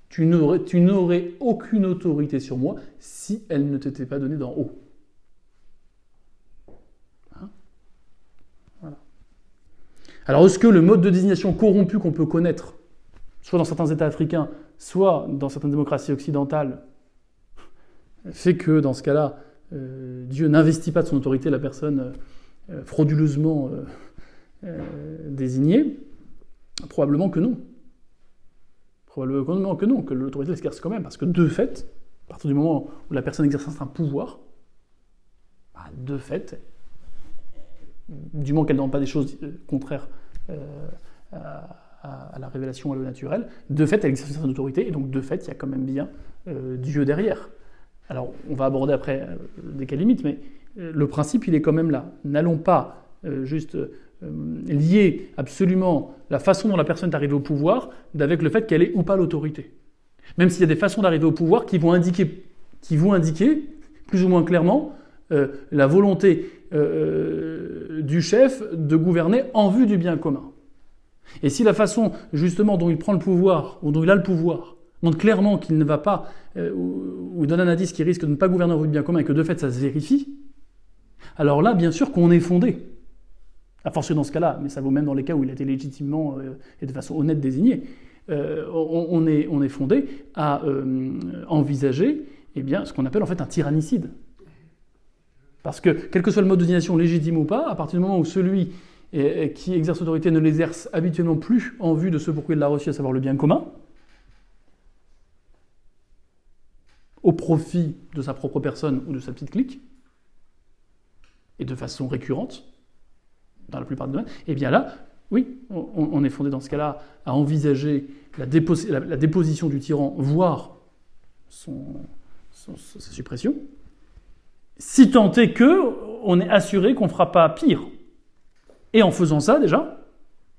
tu n'aurais aucune autorité sur moi si elle ne t'était pas donnée d'en haut. Hein Alors, est-ce que le mode de désignation corrompu qu'on peut connaître soit dans certains États africains, soit dans certaines démocraties occidentales, fait que dans ce cas-là, euh, Dieu n'investit pas de son autorité la personne euh, frauduleusement euh, désignée? Probablement que non. Probablement que non, que l'autorité s'exerce quand même, parce que de fait, à partir du moment où la personne exerce un pouvoir, bah, de fait, du moment qu'elle ne pas des choses contraires à à, la révélation à l'eau naturel, de fait, elle exerce une autorité, et donc de fait, il y a quand même bien euh, Dieu derrière. Alors, on va aborder après euh, des cas limites, mais euh, le principe, il est quand même là. N'allons pas juste lier absolument la façon dont la personne est arrivée au pouvoir avec le fait qu'elle ait ou pas l'autorité. Même s'il y a des façons d'arriver au pouvoir qui vont indiquer, qui vont indiquer plus ou moins clairement la volonté du chef de gouverner en vue du bien commun. Et si la façon justement dont il prend le pouvoir, ou dont il a le pouvoir, montre clairement qu'il ne va pas, euh, ou, donne un indice qui risque de ne pas gouverner en vue du bien commun et que de fait ça se vérifie, alors là, bien sûr qu'on est fondé, à force dans ce cas-là, mais ça vaut même dans les cas où il a été légitimement euh, et de façon honnête désigné, euh, on, est, on, est, fondé à envisager eh bien, ce qu'on appelle en fait un tyrannicide. Parce que, quel que soit le mode de domination légitime ou pas, à partir du moment où celui qui exerce l'autorité ne l'exerce habituellement plus en vue de ce pourquoi il l'a reçu, à savoir le bien commun, au profit de sa propre personne ou de sa petite clique, et de façon récurrente, dans la plupart des domaines, et eh bien là, oui, on, est fondé dans ce cas-là à envisager la, déposition du tyran, voire sa suppression, si tant est que on est assuré qu'on ne fera pas pire. Et en faisant ça déjà,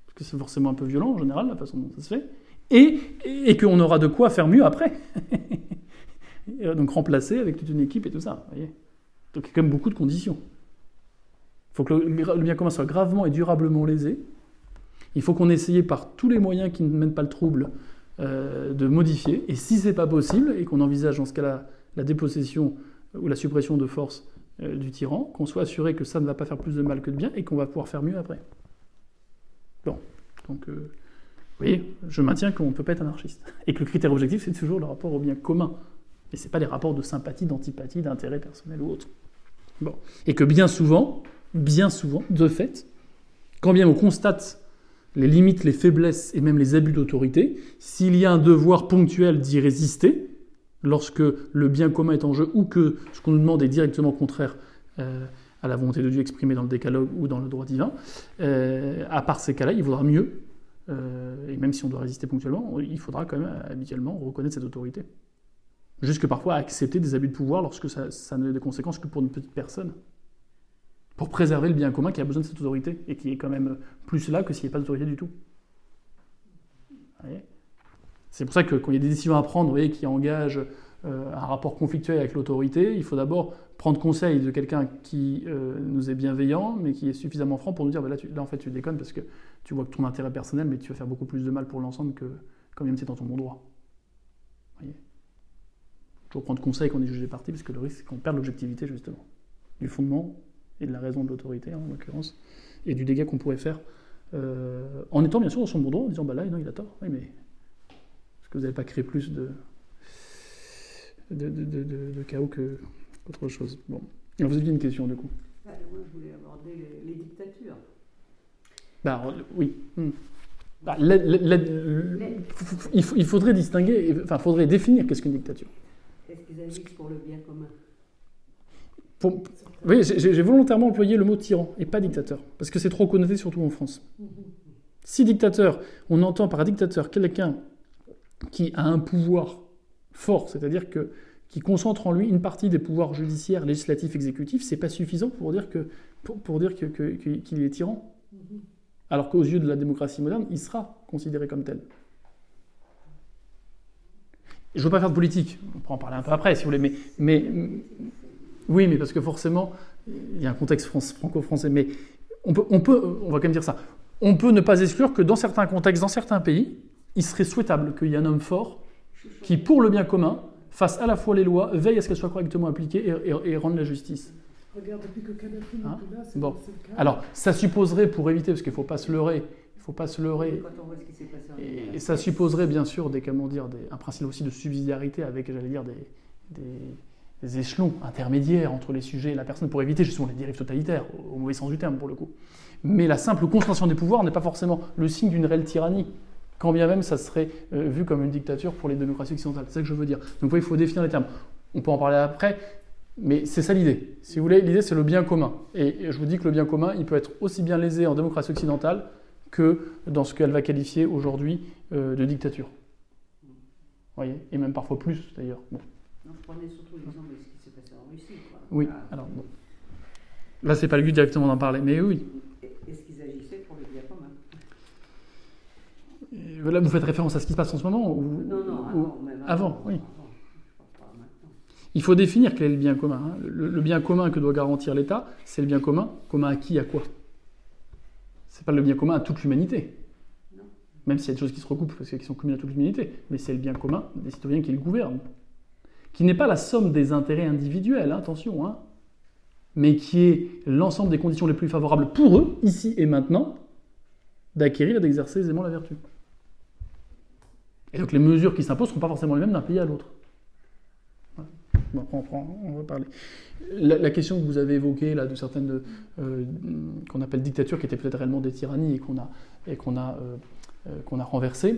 parce que c'est forcément un peu violent en général la façon dont ça se fait, et, et qu'on aura de quoi faire mieux après. Donc remplacer avec toute une équipe et tout ça. Donc il y a quand même beaucoup de conditions. Il faut que le, bien commun soit gravement et durablement lésé. Il faut qu'on essaye par tous les moyens qui ne mènent pas le trouble euh, de modifier. Et si ce n'est pas possible, et qu'on envisage dans ce cas-là la dépossession ou la suppression de force euh, du tyran, qu'on soit assuré que ça ne va pas faire plus de mal que de bien et qu'on va pouvoir faire mieux après. Bon, donc, euh, je maintiens qu'on ne peut pas être anarchiste. Et que le critère objectif, c'est toujours le rapport au bien commun. Et ce n'est pas les rapports de sympathie, d'antipathie, d'intérêt personnel ou autre. Bon. Et que bien souvent, bien souvent, de fait, quand bien on constate les limites, les faiblesses et même les abus d'autorité, s'il y a un devoir ponctuel d'y résister, lorsque le bien commun est en jeu ou que ce qu'on nous demande est directement contraire euh, à la volonté de Dieu exprimée dans le décalogue ou dans le droit divin, euh, à part ces cas-là, il vaudra mieux, euh, et même si on doit résister ponctuellement, il faudra quand même habituellement reconnaître cette autorité. Jusque parfois accepter des abus de pouvoir lorsque ça, ça n'a de conséquences que pour une petite personne. Pour préserver le bien commun qui a besoin de cette autorité et qui est quand même plus là que s'il n'y a pas d'autorité du tout. C'est pour ça que quand il y a des décisions à prendre voyez, qui engagent euh, un rapport conflictuel avec l'autorité, il faut d'abord prendre conseil de quelqu'un qui euh, nous est bienveillant, mais qui est suffisamment franc pour nous dire bah là, là, en fait, tu déconnes parce que tu vois que ton intérêt personnel, mais tu vas faire beaucoup plus de mal pour l'ensemble que quand même c'est dans ton bon droit. Voyez? Toujours prendre conseil quand on est jugé parti, parce que le risque, c'est qu'on perde l'objectivité, justement, du fondement et de la raison de l'autorité, en l'occurrence, et du dégât qu'on pourrait faire, euh, en étant bien sûr dans son bon droit, en disant bah là, il a tort, mais que vous n'avez pas créé plus de, de, de, de chaos qu'autre chose Bon. Alors, vous aviez une question, du coup bah, Moi, je voulais aborder les, dictatures. Bah, oui. Hmm. Bah, il, faudrait distinguer, enfin, il faudrait définir qu'est-ce qu'une dictature. Est-ce qu'ils agissent pour le bien commun? Oui, j'ai volontairement employé le mot tyran et pas dictateur, parce que c'est trop connoté, surtout en France. Si dictateur, on entend par dictateur quelqu'un qui a un pouvoir fort, c'est-à-dire que qui concentre en lui une partie des pouvoirs judiciaires, législatifs, exécutifs, c'est pas suffisant pour dire que pour, dire qu'il que, est tyran. Alors qu'aux yeux de la démocratie moderne, il sera considéré comme tel. Je ne veux pas faire de politique, on pourra en parler un peu après si vous voulez, mais, mais oui, mais parce que forcément, il y a un contexte franco-français. Mais on peut, on peut, on va quand même dire ça. On peut ne pas exclure que dans certains contextes, dans certains pays, il serait souhaitable qu'il y ait un homme fort qui, pour le bien commun, fasse à la fois les lois, veille à ce qu'elles soient correctement appliquées et, rende la justice. Regarde, depuis que Kadhafi hein là, c'est bon. Alors, ça supposerait, pour éviter, parce qu'il ne faut pas se leurrer, il faut pas se leurrer. Et, ça supposerait bien sûr des, comment dire, des, un principe aussi de subsidiarité avec, j'allais dire, des, des échelons intermédiaires entre les sujets et la personne pour éviter justement les dérives totalitaires, au, mauvais sens du terme pour le coup. Mais la simple concentration des pouvoirs n'est pas forcément le signe d'une réelle tyrannie, quand bien même ça serait euh, vu comme une dictature pour les démocraties occidentales. C'est ça que je veux dire. Donc il faut définir les termes. On peut en parler après, mais c'est ça l'idée. Si vous voulez, l'idée c'est le bien commun. Et je vous dis que le bien commun, il peut être aussi bien lésé en démocratie occidentale que dans ce qu'elle va qualifier aujourd'hui euh, de dictature. Vous voyez? Et même parfois plus d'ailleurs. Bon je prenais surtout l'exemple de ce qui s'est passé en Russie. Oui, alors bon. Là, c'est pas le but directement d'en parler, mais oui. Est-ce qu'ils agissaient pour le bien commun Là, vous faites référence à ce qui se passe en ce moment ou, Non, non, avant, même avant, oui. Il faut définir quel est le bien commun. Hein. Le, bien commun que doit garantir l'État, c'est le bien commun. Commun à qui, à quoi? C'est pas le bien commun à toute l'humanité. Même s'il y a des choses qui se recoupent, parce qu'ils sont communes à toute l'humanité. Mais c'est le bien commun des citoyens qui le gouvernent qui n'est pas la somme des intérêts individuels, hein, attention, hein, mais qui est l'ensemble des conditions les plus favorables pour eux, ici et maintenant, d'acquérir et d'exercer aisément la vertu. Et donc les mesures qui s'imposent ne seront pas forcément les mêmes d'un pays à l'autre. Bon, on, prend- on va parler. La, question que vous avez évoquée, là, de certaines euh, qu'on appelle dictatures, qui étaient peut-être réellement des tyrannies et qu'on a, et qu'on a, euh, euh, qu'on a renversées,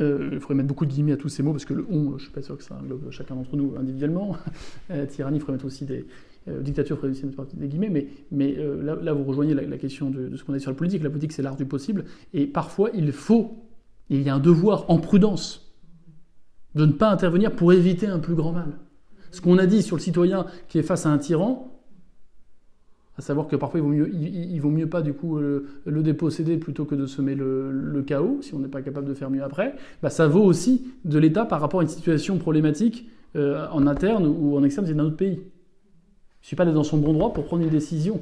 euh, il faudrait mettre beaucoup de guillemets à tous ces mots, parce que le on, je ne suis pas sûr que ça englobe chacun d'entre nous individuellement. Euh, tyrannie, il faudrait mettre aussi des. euh, dictature, il faudrait aussi mettre des guillemets, mais, euh, là, vous rejoignez la, la question de, de ce qu'on a dit sur la politique. La politique, c'est l'art du possible, et parfois, il faut, il y a un devoir en prudence de ne pas intervenir pour éviter un plus grand mal. Ce qu'on a dit sur le citoyen qui est face à un tyran, à savoir que parfois il vaut mieux, vaut mieux pas du coup le, le déposséder plutôt que de semer le, chaos, si on n'est pas capable de faire mieux après, bah, ça vaut aussi de l'État par rapport à une situation problématique euh, en interne ou en externe d'un autre pays. Il ne suffit pas dans son bon droit pour prendre une décision,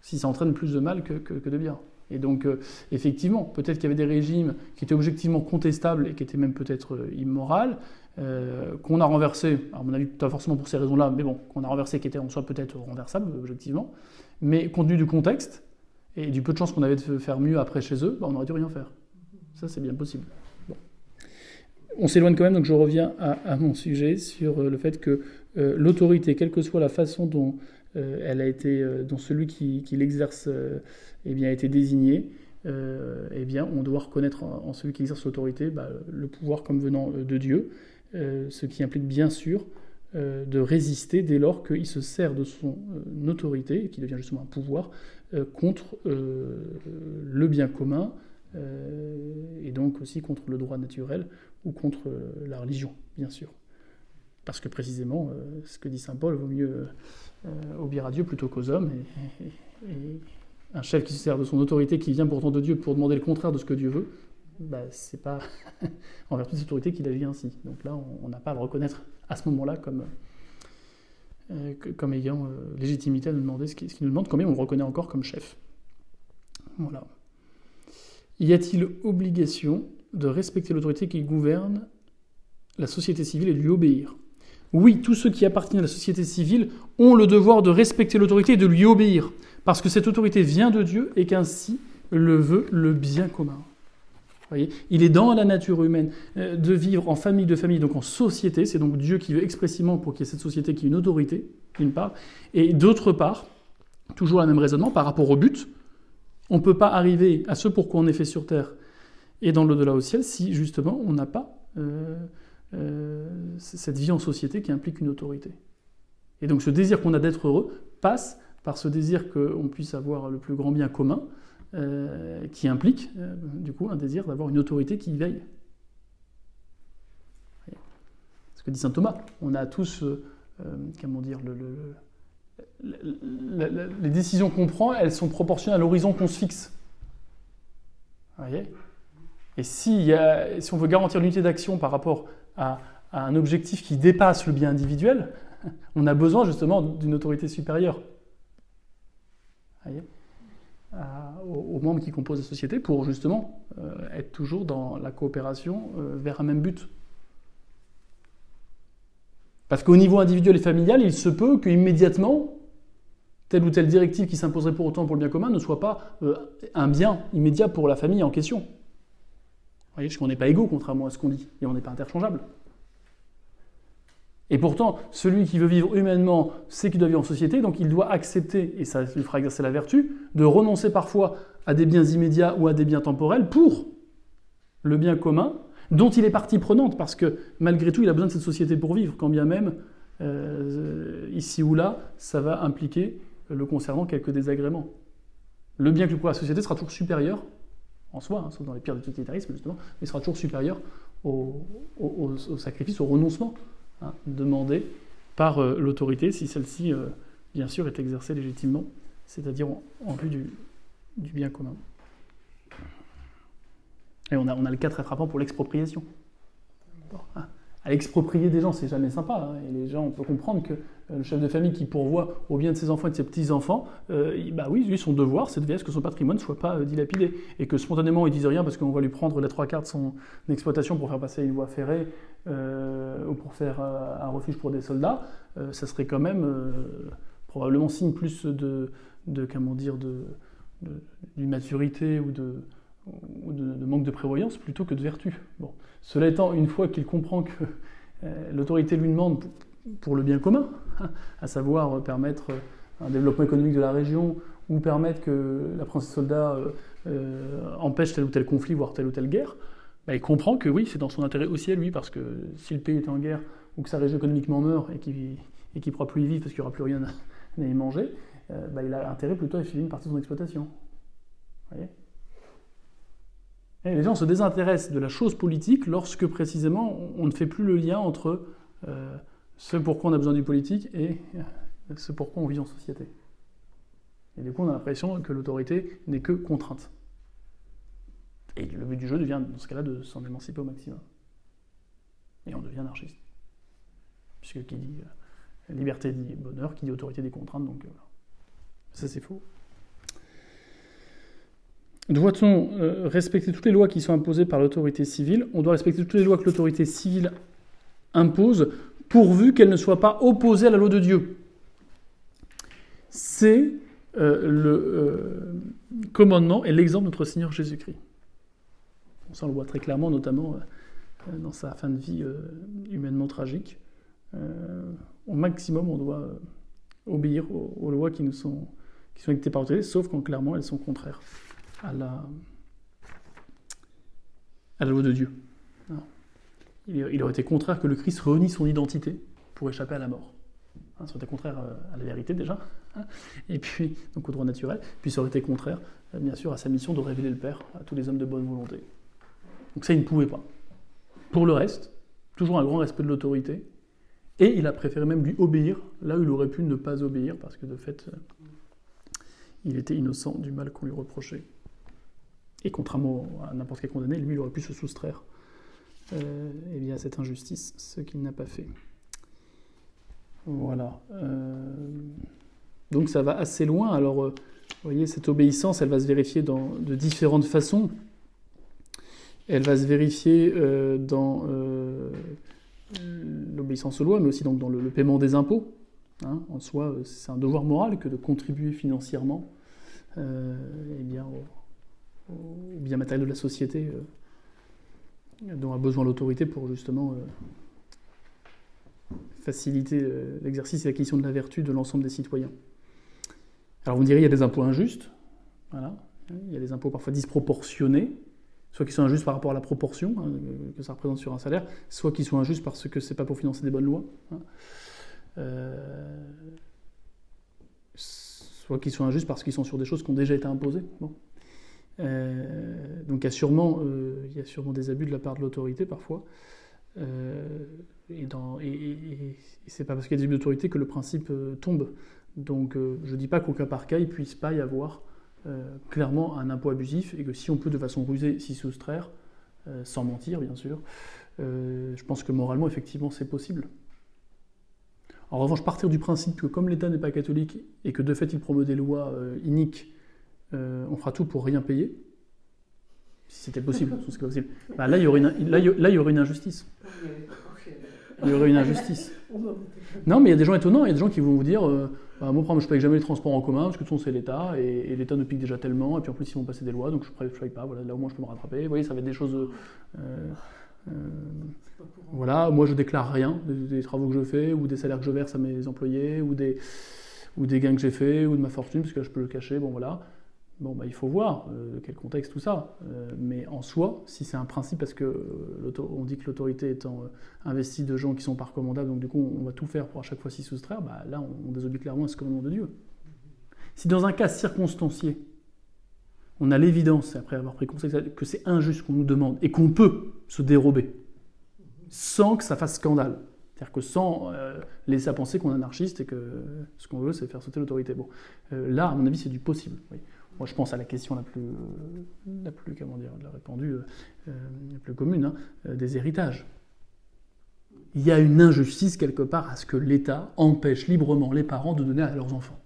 si ça entraîne plus de mal que de bien. Et donc, euh, effectivement, peut-être qu'il y avait des régimes qui étaient objectivement contestables et qui étaient même peut-être euh, immoraux, euh, qu'on a renversé, à mon avis, pas forcément pour ces raisons-là, mais bon, qu'on a renversé, qui étaient en soi peut-être renversables, objectivement, mais compte tenu du contexte et du peu de chance qu'on avait de faire mieux après chez eux, bah, on aurait dû rien faire. Ça, c'est bien possible. On s'éloigne quand même, donc je reviens à, mon sujet sur euh, le fait que l'autorité, quelle que soit la façon dont elle a été, euh, dont celui qui, l'exerce euh, eh bien, a été désigné, euh, eh bien, on doit reconnaître en, celui qui exerce l'autorité bah, le pouvoir comme venant euh, de Dieu, euh, ce qui implique bien sûr euh, de résister dès lors qu'il se sert de son euh, autorité, qui devient justement un pouvoir, euh, contre euh, le bien commun, euh, et donc aussi contre le droit naturel ou contre euh, la religion, bien sûr. Parce que précisément, euh, ce que dit Saint Paul, vaut mieux euh, obéir à Dieu plutôt qu'aux hommes. Et, un chef qui se sert de son autorité, qui vient pourtant de Dieu pour demander le contraire de ce que Dieu veut, bah, c'est pas en vertu de cette autorité qu'il agit ainsi. Donc là, on- n'a pas à le reconnaître à ce moment-là comme, euh, comme ayant légitimité à nous demander ce qu'il nous demande, même on le reconnaît encore comme chef. Voilà. Y a-t-il obligation de respecter l'autorité qui gouverne la société civile et de lui obéir? Oui, tous ceux qui appartiennent à la société civile ont le devoir de respecter l'autorité et de lui obéir, parce que cette autorité vient de Dieu et qu'ainsi le veut le bien commun. Il est dans la nature humaine euh, de vivre en famille de famille, donc en société. C'est donc Dieu qui veut expressément pour qu'il y ait cette société qui ait une autorité, d'une part. Et d'autre part, toujours le même raisonnement par rapport au but. On ne peut pas arriver à ce pourquoi on est fait sur terre et dans l'au-delà au ciel si justement on n'a pas euh, euh, cette vie en société qui implique une autorité. Et donc ce désir qu'on a d'être heureux passe par ce désir qu'on puisse avoir le plus grand bien commun, euh, qui implique euh, du coup un désir d'avoir une autorité qui y veille. Ce que dit saint Thomas, on a tous, comment dire, les décisions qu'on prend, elles sont proportionnelles à l'horizon qu'on se fixe. Vous voyez? Et a- si on veut garantir l'unité d'action par rapport à, un objectif qui dépasse le bien individuel, on a besoin justement d'une autorité supérieure. À- aux, membres qui composent la société pour justement euh, être toujours dans la coopération euh, vers un même but. Parce qu'au niveau individuel et familial, il se peut qu'immédiatement, telle ou telle directive qui s'imposerait pour autant pour le bien commun ne soit pas euh, un bien immédiat pour la famille en question. Vous voyez, n'est pas égaux, contrairement à ce qu'on dit, et on n'est pas interchangeable. Et pourtant, celui qui veut vivre humainement sait qu'il doit vivre en société, donc il doit accepter, et ça lui fera exercer la vertu, de renoncer parfois à des biens immédiats ou à des biens temporels pour le bien commun, dont il est partie prenante, parce que malgré tout, il a besoin de cette société pour vivre, quand bien même, euh, ici ou là, ça va impliquer le concernant quelques désagréments. Le bien que pour la société sera toujours supérieur, en soi, hein, sauf dans les pires des totalitarismes justement, mais sera toujours supérieur au, sacrifice, au renoncement hein, demandé par euh, l'autorité, si celle-ci, euh, bien sûr, est exercée légitimement, c'est-à-dire en, vue du, du bien commun. Et on a, on a le cas très frappant pour l'expropriation. Hein. À exproprier des gens, c'est jamais sympa. hein, et les gens, on peut comprendre que euh, le chef de famille qui pourvoit au bien de ses enfants et de ses petits-enfants, euh, bah oui, lui, son devoir, c'est de veiller à ce que son patrimoine ne soit pas euh, dilapidé. Et que spontanément, il dise rien parce qu'on va lui prendre les trois quarts de son exploitation pour faire passer une voie ferrée ou pour faire un refuge pour des soldats, ça serait quand même probablement signe plus de, comment dire, de, de- d'immaturité ou de, ou de, manque de prévoyance plutôt que de vertu. Cela étant, une fois qu'il comprend que euh, l'autorité lui demande, pour le bien commun, à savoir permettre un développement économique de la région ou permettre que la princesse soldat euh, euh, empêche tel ou tel conflit, voire telle ou telle guerre, bah, il comprend que oui, c'est dans son intérêt aussi à lui, parce que si le pays est en guerre ou que sa région économiquement meurt et qu'il ne pourra plus y vivre parce qu'il n'y aura plus rien à y manger, euh, bah, il a intérêt plutôt à filer une partie de son exploitation. Voyez? Et les gens se désintéressent de la chose politique lorsque précisément on ne fait plus le lien entre euh, ce pourquoi on a besoin du politique et euh, ce pourquoi on vit en société. Et du coup, on a l'impression que l'autorité n'est que contrainte. Et le but du jeu devient, dans ce cas-là, de s'en émanciper au maximum. Et on devient anarchiste. Puisque qui dit euh, liberté dit bonheur, qui dit autorité dit contrainte, donc ça c'est faux. Doit-on euh, respecter toutes les lois qui sont imposées par l'autorité civile? On doit respecter toutes les lois que l'autorité civile impose, pourvu qu'elles ne soient pas opposées à la loi de Dieu. C'est euh, le euh, commandement et l'exemple de notre Seigneur Jésus-Christ. On le voit très clairement, notamment dans sa fin de vie humainement tragique. au maximum, on doit obéir aux, lois qui nous sont, qui sont dictées par l'autorité, sauf quand clairement elles sont contraires à la, loi de Dieu. Il, aurait été contraire que le Christ renie son identité pour échapper à la mort. Hein, ça aurait été contraire euh, à la vérité déjà, hein, et puis donc au droit naturel, puis ça aurait été contraire euh, bien sûr à sa mission de révéler le Père à tous les hommes de bonne volonté. Donc ça, il ne pouvait pas. Pour le reste, toujours un grand respect de l'autorité, et il a préféré même lui obéir là où il aurait pu ne pas obéir, parce que de fait, euh, il était innocent du mal qu'on lui reprochait. Et contrairement à n'importe quel condamné, lui, il aurait pu se soustraire euh, eh bien, à cette injustice, ce qu'il n'a pas fait. Voilà. Euh, donc ça va assez loin. Alors, euh, vous voyez, cette obéissance, elle va se vérifier dans, de différentes façons. Elle va se vérifier dans l'obéissance aux lois, mais aussi donc dans le, paiement des impôts. Hein. en soi, c'est un devoir moral que de contribuer financièrement eh bien, aux biens matériels de la société euh, dont a besoin l'autorité pour justement euh, faciliter euh, l'exercice et l'acquisition de la vertu de l'ensemble des citoyens. Alors vous me direz, il y a des impôts injustes, voilà. il y a des impôts parfois disproportionnés, soit qui sont injustes par rapport à la proportion hein, que ça représente sur un salaire, soit qui sont injustes parce que c'est pas pour financer des bonnes lois, hein. soit qui sont injustes parce qu'ils sont sur des choses qui ont déjà été imposées. Euh, donc il y, a sûrement, euh, il y a sûrement des abus de la part de l'autorité parfois. Euh, et, c'est pas parce qu'il y a des abus d'autorité que le principe tombe. Donc je ne dis pas qu'au cas par cas, il ne puisse pas y avoir clairement un impôt abusif et que si on peut de façon rusée s'y soustraire, sans mentir bien sûr, je pense que moralement, effectivement, c'est possible. En revanche, partir du principe que comme l'État n'est pas catholique et que de fait il promeut des lois iniques euh, on fera tout pour rien payer. Si c'était possible, ce possible. Bah, là, il y aurait une, là, il y aurait une injustice. Il y aurait une injustice. Non, mais il y a des gens étonnants. Il y a des gens qui vont vous dire euh, bah, Moi, je ne paye jamais les transports en commun parce que tout c'est l'État et, l'État nous pique déjà tellement. Et puis en plus, ils vont passer des lois, donc je ne paye pas. Voilà, là au moins, je peux me rattraper. Vous voyez, ça va être des choses. Euh, voilà, moi, je déclare rien des, travaux que je fais ou des salaires que je verse à mes employés ou des, ou des gains que j'ai faits ou de ma fortune parce que je peux le cacher. Bon, voilà. Bon, bah, il faut voir euh, quel contexte tout ça. Euh, mais en soi, si c'est un principe, parce que euh, dit que l'autorité étant investie de gens qui sont pas recommandables, donc du coup on va tout faire pour à chaque fois s'y soustraire, bah, là on, désobéit clairement à ce commandement de Dieu. Si dans un cas circonstancié, on a l'évidence, après avoir pris conseil, que c'est injuste qu'on nous demande et qu'on peut se dérober, sans que ça fasse scandale, c'est-à-dire que sans laisser à penser qu'on est anarchiste et que ce qu'on veut, c'est faire sauter l'autorité. Bon, là, à mon avis, c'est du possible. Moi, je pense à la question la plus, la plus comment dire, la répandue, euh, la plus commune, hein, euh, des héritages. Il y a une injustice quelque part à ce que l'État empêche librement les parents de donner à leurs enfants.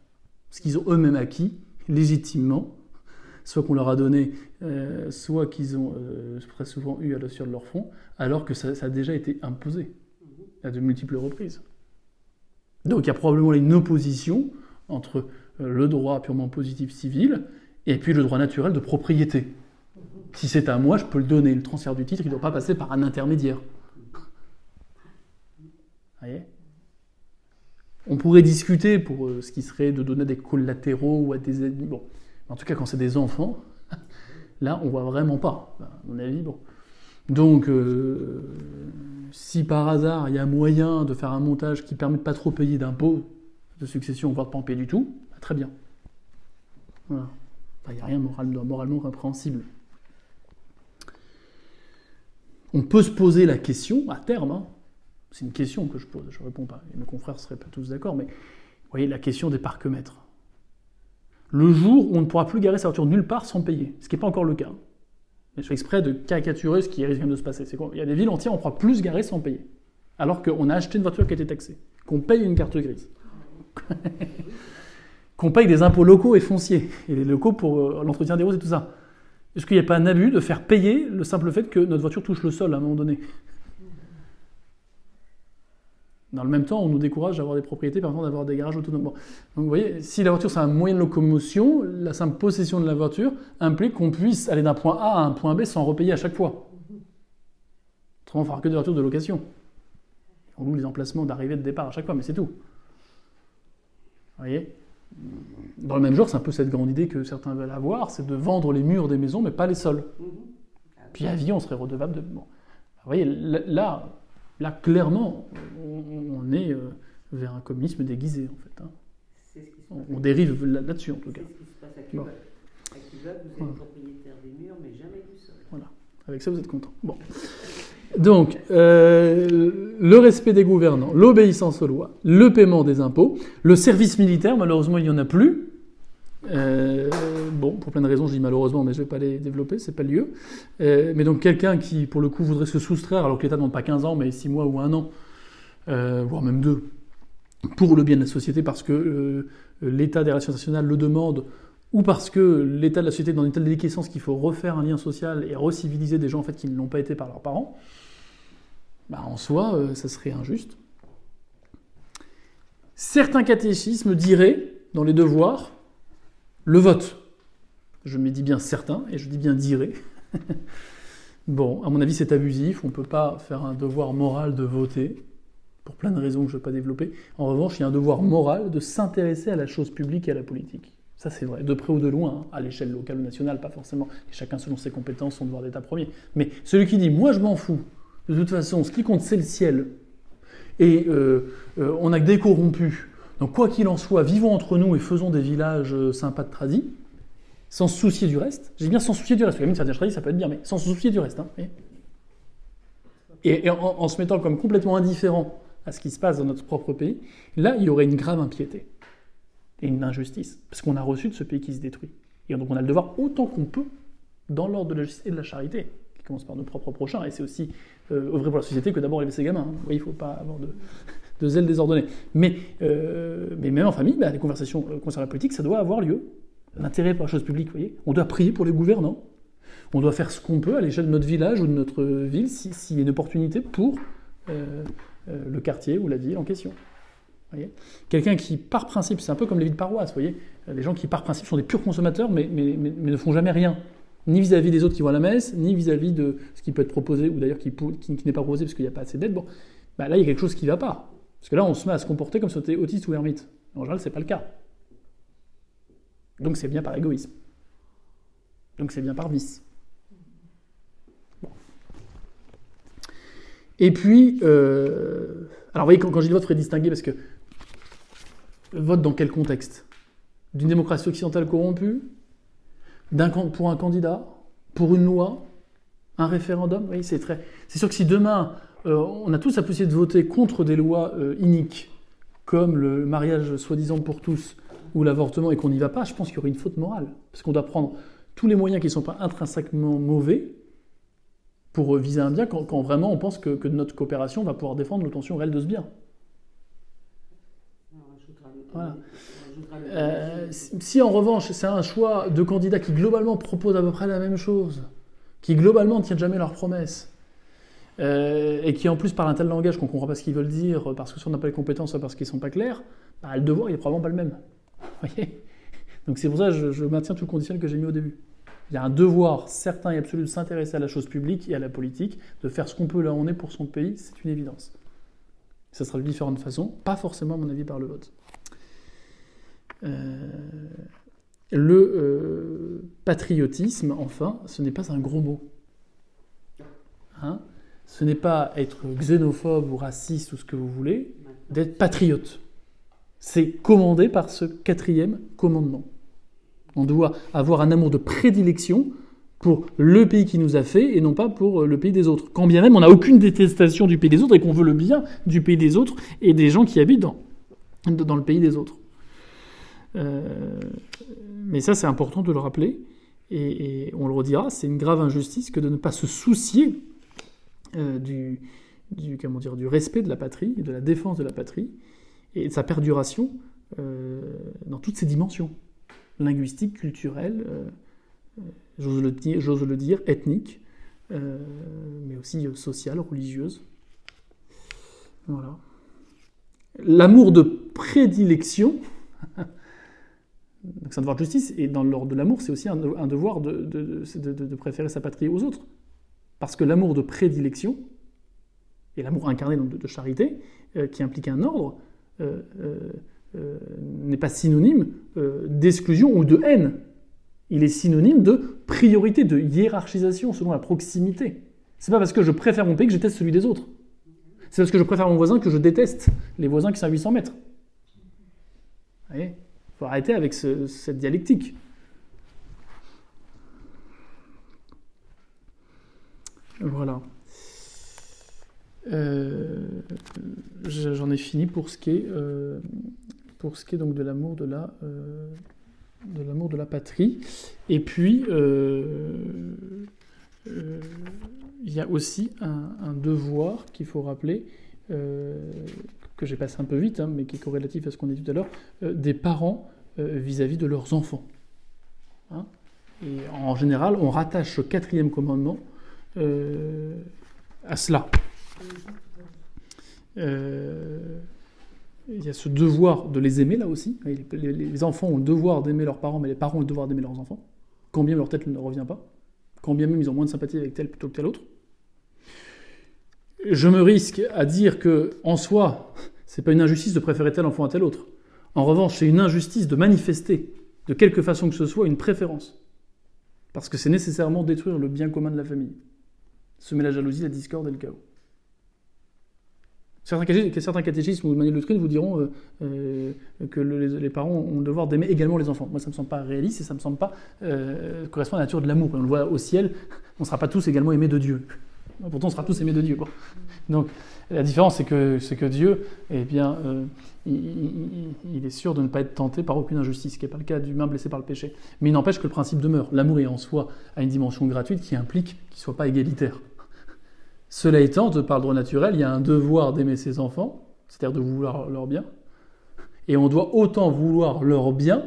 Ce qu'ils ont eux-mêmes acquis, légitimement, soit qu'on leur a donné, euh, soit qu'ils ont très souvent eu à sueur de leur front, alors que ça, a déjà été imposé à de multiples reprises. Donc il y a probablement une opposition entre le droit purement positif civil et puis le droit naturel de propriété. Si c'est à moi, je peux le donner. Le transfert du titre, il ne doit pas passer par un intermédiaire. Vous voyez? On pourrait discuter pour euh, ce qui serait de donner des collatéraux ou à des ennemis. Bon, en tout cas, quand c'est des enfants, là, on voit vraiment pas. à mon avis, bon. Donc, euh, si par hasard il y a moyen de faire un montage qui permet de pas trop payer d'impôts de succession, voire de pas en payer du tout, bah, très bien. Voilà. Il n'y a rien moral, moralement répréhensible. On peut se poser la question, à terme, hein, c'est une question que je pose, je ne réponds pas, et mes confrères ne seraient pas tous d'accord, mais vous voyez la question des parcs-mètres. Le jour où on ne pourra plus garer sa voiture nulle part sans payer, ce qui n'est pas encore le cas. je fais exprès de caricaturer ce qui risque de se passer. C'est Il y a des villes entières où on pourra plus garer sans payer. Alors qu'on a acheté une voiture qui a été taxée, qu'on paye une carte grise, qu'on paye des impôts locaux et fonciers, et les locaux pour euh, l'entretien des routes et tout ça. Est-ce qu'il n'y a pas un abus de faire payer le simple fait que notre voiture touche le sol à un moment donné? Dans le même temps, on nous décourage d'avoir des propriétés permettant d'avoir des garages autonomes. Donc vous voyez, si la voiture c'est un moyen de locomotion, la simple possession de la voiture implique qu'on puisse aller d'un point A à un point B sans repayer à chaque fois. Autrement, on fera que des voitures de location. On loue les emplacements d'arrivée et de départ à chaque fois, mais c'est tout. Vous voyez? Dans le même genre, c'est un peu cette grande idée que certains veulent avoir, c'est de vendre les murs des maisons, mais pas les sols. Puis à vie, on serait redevable de... Bon. Vous voyez, là, là clairement, on, est euh, vers un communisme déguisé, en fait. Hein. Ce on, on, dérive là-dessus, en tout cas. C'est ce qui se passe à Cuba. À Cuba, vous êtes propriétaire des murs, mais jamais du sol. Voilà. Avec ça, vous êtes content. Bon. Donc, euh, le respect des gouvernants, l'obéissance aux lois, le paiement des impôts, le service militaire, malheureusement, il n'y en a plus. Euh, bon, pour plein de raisons, je dis malheureusement, mais je ne vais pas les développer, c'est pas le lieu. Euh, mais donc, quelqu'un qui, pour le coup, voudrait se soustraire, alors que l'État ne demande pas 15 ans, mais 6 mois ou 1 an, voire même 2, pour le bien de la société, parce que l'État des relations nationales le demande, ou parce que l'état de la société est dans une telle déliquescence qu'il faut refaire un lien social et reciviliser des gens en fait, qui ne l'ont pas été par leurs parents, bah, en soi, euh, ça serait injuste. Certains catéchismes diraient, dans les devoirs, le vote. Je me dis bien certains, et je dis bien dirait. bon, à mon avis, c'est abusif. On ne peut pas faire un devoir moral de voter, pour plein de raisons que je ne vais pas développer. En revanche, il y a un devoir moral de s'intéresser à la chose publique et à la politique. Ça, c'est vrai, de près ou de loin, hein, à l'échelle locale ou nationale, pas forcément. chacun, selon ses compétences, son devoir d'État premier. Mais celui qui dit, moi, je m'en fous, de toute façon, ce qui compte, c'est le ciel. Et euh, euh, on n'a que des corrompus. Donc, quoi qu'il en soit, vivons entre nous et faisons des villages euh, sympas de tradis, sans se soucier du reste. J'ai bien sans soucier du reste. Parce que faire des tradis, ça peut être bien, mais sans se soucier du reste. Hein, et, en se mettant comme complètement indifférent à ce qui se passe dans notre propre pays, là, il y aurait une grave impiété et une injustice, parce qu'on a reçu de ce pays qui se détruit. Et donc on a le devoir autant qu'on peut, dans l'ordre de la justice et de la charité, qui commence par nos propres prochains, et c'est aussi euh, œuvrer pour la société que d'abord élever ses gamins. Hein. Oui, il ne faut pas avoir de, de, zèle désordonné. Mais, euh, mais même en famille, bah, les conversations euh, concernant la politique, ça doit avoir lieu. L'intérêt pour la chose publique, vous voyez. On doit prier pour les gouvernants. On doit faire ce qu'on peut à l'échelle de notre village ou de notre ville s'il y a une opportunité pour le quartier ou la ville en question. Quelqu'un qui, par principe, c'est un peu comme les vies de paroisse, voyez, les gens qui, par principe, sont des purs consommateurs, mais, ne font jamais rien, ni vis-à-vis des autres qui vont à la messe, ni vis-à-vis de ce qui peut être proposé, ou d'ailleurs qui, n'est pas proposé parce qu'il n'y a pas assez d'aide. Bon, bah là, il y a quelque chose qui ne va pas. Parce que là, on se met à se comporter comme si on était autiste ou ermite. En général, ce n'est pas le cas. Donc c'est bien par égoïsme. Donc c'est bien par vice. Et puis, euh, alors vous voyez, quand, j'ai dit vote, il faudrait distinguer parce que vote dans quel contexte? D'une démocratie occidentale corrompue? Pour un candidat? Pour une loi? Un référendum? Oui, c'est très. C'est sûr que si demain, euh, on a tous la possibilité de voter contre des lois euh, iniques, comme le mariage soi-disant pour tous ou l'avortement, et qu'on n'y va pas, je pense qu'il y aurait une faute morale. Parce qu'on doit prendre tous les moyens qui ne sont pas intrinsèquement mauvais pour euh, viser un bien quand, vraiment on pense que, que, notre coopération va pouvoir défendre l'obtention réelle de ce bien. Euh, si en revanche c'est un choix de candidats qui globalement proposent à peu près la même chose, qui globalement ne tiennent jamais leurs promesses, euh, et qui en plus parlent un tel langage qu'on ne comprend pas ce qu'ils veulent dire parce que soit on n'a pas les compétences, soit parce qu'ils ne sont pas clairs, bah, le devoir il probablement pas le même. Donc c'est pour ça que je, maintiens tout le conditionnel que j'ai mis au début. Il y a un devoir certain et absolu de s'intéresser à la chose publique et à la politique, de faire ce qu'on peut là où on est pour son pays, c'est une évidence. Ça sera de différentes façons, pas forcément, à mon avis, par le vote. Euh, le euh, patriotisme, enfin, ce n'est pas un gros mot. Hein? Ce n'est pas être xénophobe ou raciste ou ce que vous voulez, d'être patriote. C'est commandé par ce quatrième commandement. On doit avoir un amour de prédilection pour le pays qui nous a fait et non pas pour le pays des autres. Quand bien même on n'a aucune détestation du pays des autres et qu'on veut le bien du pays des autres et des gens qui habitent dans, dans le pays des autres. Euh, mais ça c'est important de le rappeler et, on le redira, c'est une grave injustice que de ne pas se soucier euh, du, comment dire, du respect de la patrie, de la défense de la patrie et de sa perduration euh, dans toutes ses dimensions, linguistiques, culturelles, j'ose le, dire, le dire, ethnique, euh, mais aussi sociale, religieuse. Voilà. L'amour de prédilection, c'est un devoir de justice, et dans l'ordre de l'amour, c'est aussi un, devoir de, de, préférer sa patrie aux autres. Parce que l'amour de prédilection, et l'amour incarné de, charité, euh, qui implique un ordre, euh, n'est pas synonyme d'exclusion ou de haine il est synonyme de priorité, de hiérarchisation selon la proximité. C'est pas parce que je préfère mon pays que je déteste celui des autres. C'est parce que je préfère mon voisin que je déteste les voisins qui sont à 800 mètres. Vous voyez? Faut arrêter avec cette dialectique. Voilà. Euh, j'en ai fini pour ce qui est, euh, pour ce qui est donc de l'amour de la, euh, de l'amour de la patrie. Et puis, il y a aussi un, devoir qu'il faut rappeler, que j'ai passé un peu vite, hein, mais qui est corrélatif à ce qu'on a dit tout à l'heure, des parents vis-à-vis de leurs enfants. Hein. et en général, on rattache ce quatrième commandement à cela il y a ce devoir de les aimer là aussi. Les, enfants ont le devoir d'aimer leurs parents, mais les parents ont le devoir d'aimer leurs enfants. Quand bien leur tête ne revient pas. Quand bien même ils ont moins de sympathie avec tel plutôt que tel autre. Je me risque à dire que, en soi, c'est pas une injustice de préférer tel enfant à tel autre. En revanche, c'est une injustice de manifester, de quelque façon que ce soit, une préférence. Parce que c'est nécessairement détruire le bien commun de la famille. Semer la jalousie, la discorde et le chaos. Certains, catéchismes ou manuels de doctrine vous diront euh, euh, que les, parents ont le devoir d'aimer également les enfants. Moi, ça ne me semble pas réaliste et ça ne me semble pas euh, correspondre à la nature de l'amour. On le voit au ciel, on ne sera pas tous également aimés de Dieu. Pourtant, on sera tous aimés de Dieu. Donc, la différence, c'est que, que Dieu, eh bien, il, est sûr de ne pas être tenté par aucune injustice, ce qui n'est pas le cas d'humain blessé par le péché. Mais il n'empêche que le principe demeure. L'amour est en soi à une dimension gratuite qui implique qu'il ne soit pas égalitaire. Cela étant, de par le droit naturel, il y a un devoir d'aimer ses enfants, c'est-à-dire de vouloir leur bien, et on doit autant vouloir leur bien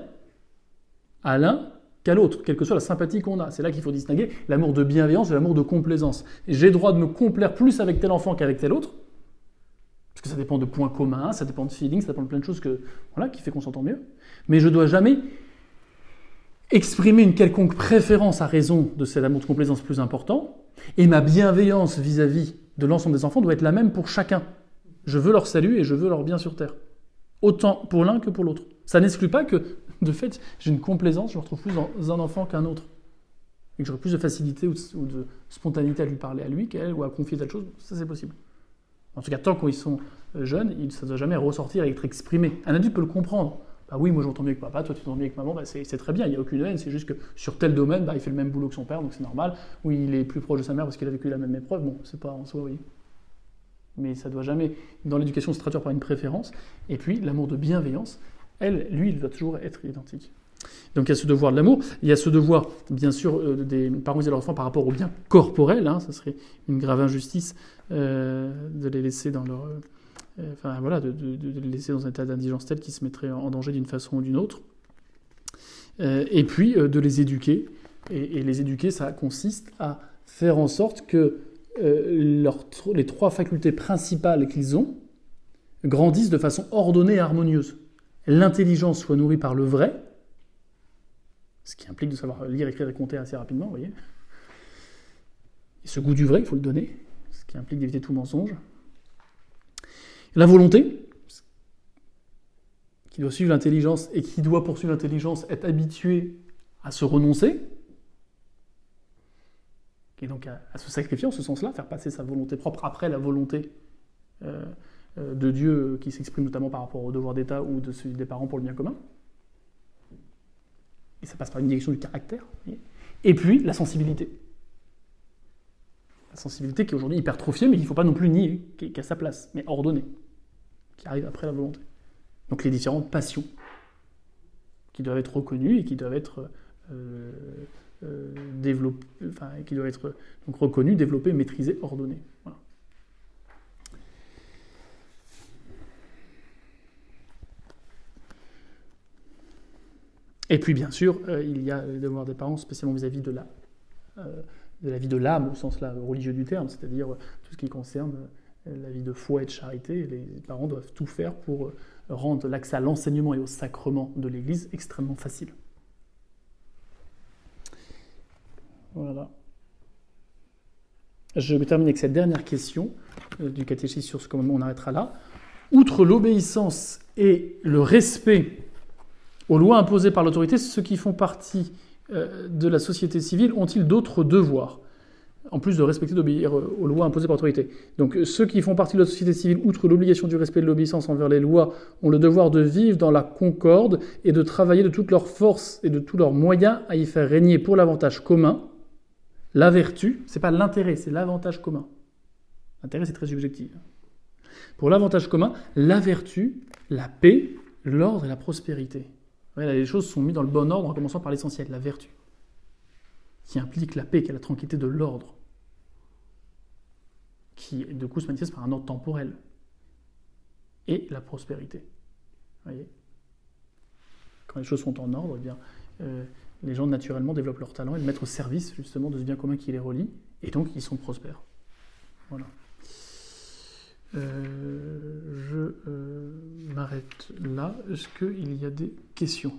à l'un qu'à l'autre, quelle que soit la sympathie qu'on a. C'est là qu'il faut distinguer l'amour de bienveillance et l'amour de complaisance. J'ai droit de me complaire plus avec tel enfant qu'avec tel autre, parce que ça dépend de points communs, ça dépend de feeling, ça dépend de plein de choses que, voilà, qui fait qu'on s'entend mieux. Mais je dois jamais exprimer une quelconque préférence à raison de cet amour de complaisance plus important, et ma bienveillance vis-à-vis de l'ensemble des enfants doit être la même pour chacun. Je veux leur salut et je veux leur bien sur terre. Autant pour l'un que pour l'autre. Ça n'exclut pas que, de fait, j'ai une complaisance, je me retrouve plus dans un enfant qu'un autre. Et que j'aurai plus de facilité ou de, spontanéité à lui parler à lui qu'à elle ou à confier telle chose. Ça, c'est possible. En tout cas, tant qu'ils sont euh, jeunes, ça ne doit jamais ressortir et être exprimé. Un adulte peut le comprendre. Ah oui, moi j'entends mieux que papa, toi tu t'entends mieux que maman, bah, c'est très bien, il n'y a aucune haine, c'est juste que sur tel domaine, bah, il fait le même boulot que son père, donc c'est normal. Ou il est plus proche de sa mère parce qu'il a vécu la même épreuve, bon, c'est pas en soi, oui. Mais ça doit jamais, dans l'éducation, se traduire par une préférence. Et puis, l'amour de bienveillance, lui, il doit toujours être identique. Donc il y a ce devoir de l'amour, il y a ce devoir, bien sûr, euh, des parents et leurs enfants par rapport au bien corporel, hein, ça serait une grave injustice euh, de les laisser dans leur euh, enfin voilà, de, les laisser dans un état d'indigence tel qu'ils se mettraient en danger d'une façon ou d'une autre. Et puis de les éduquer. Et, les éduquer, ça consiste à faire en sorte que les trois facultés principales qu'ils ont grandissent de façon ordonnée et harmonieuse. L'intelligence soit nourrie par le vrai, ce qui implique de savoir lire, écrire et compter assez rapidement, vous voyez. Et ce goût du vrai, il faut le donner, ce qui implique d'éviter tout mensonge. La volonté, qui doit suivre l'intelligence et qui doit poursuivre l'intelligence, être habitué à se renoncer, et donc à, se sacrifier en ce sens-là, faire passer sa volonté propre après la volonté euh, de Dieu qui s'exprime notamment par rapport au devoir d'État ou de celui des parents pour le bien commun. Et ça passe par une direction du caractère. Et puis la sensibilité. La sensibilité qui est aujourd'hui hypertrophiée, mais qu'il ne faut pas non plus nier, qui est sa place, mais ordonnée, qui arrive après la volonté. Donc les différentes passions qui doivent être reconnues et qui doivent être euh, euh, développées, enfin, qui doivent être reconnues, développées, maîtrisées, ordonnées. Et puis bien sûr, euh, il y a le devoir des parents, spécialement vis-à-vis de la, de la vie de l'âme au sens là, religieux du terme, c'est-à-dire tout ce qui concerne la vie de foi et de charité. Les parents doivent tout faire pour rendre l'accès à l'enseignement et au sacrement de l'Église extrêmement facile. Voilà. Je termine avec cette dernière question euh, du catéchisme sur ce commandement, on arrêtera là. Outre l'obéissance et le respect aux lois imposées par l'autorité, ceux qui font partie euh, de la société civile ont-ils d'autres devoirs en plus de respecter d'obéir euh, aux lois imposées par l'autorité? Donc ceux qui font partie de la société civile, outre l'obligation du respect de l'obéissance envers les lois, ont le devoir de vivre dans la concorde et de travailler de toutes leurs forces et de tous leurs moyens à y faire régner pour l'avantage commun la vertu, c'est pas l'intérêt, c'est l'avantage commun. L'intérêt c'est très subjectif. Pour l'avantage commun, la vertu, la paix, l'ordre et la prospérité. Les choses sont mises dans le bon ordre en commençant par l'essentiel, la vertu qui implique la paix, qui est la tranquillité de l'ordre, qui de coup se manifeste par un ordre temporel, et la prospérité. Voyez? Quand les choses sont en ordre, eh bien, euh, les gens naturellement développent leur talent et le mettent au service justement de ce bien commun qui les relie, et donc ils sont prospères. Voilà. Euh, je euh, m'arrête là. Est-ce qu'il y a des questions?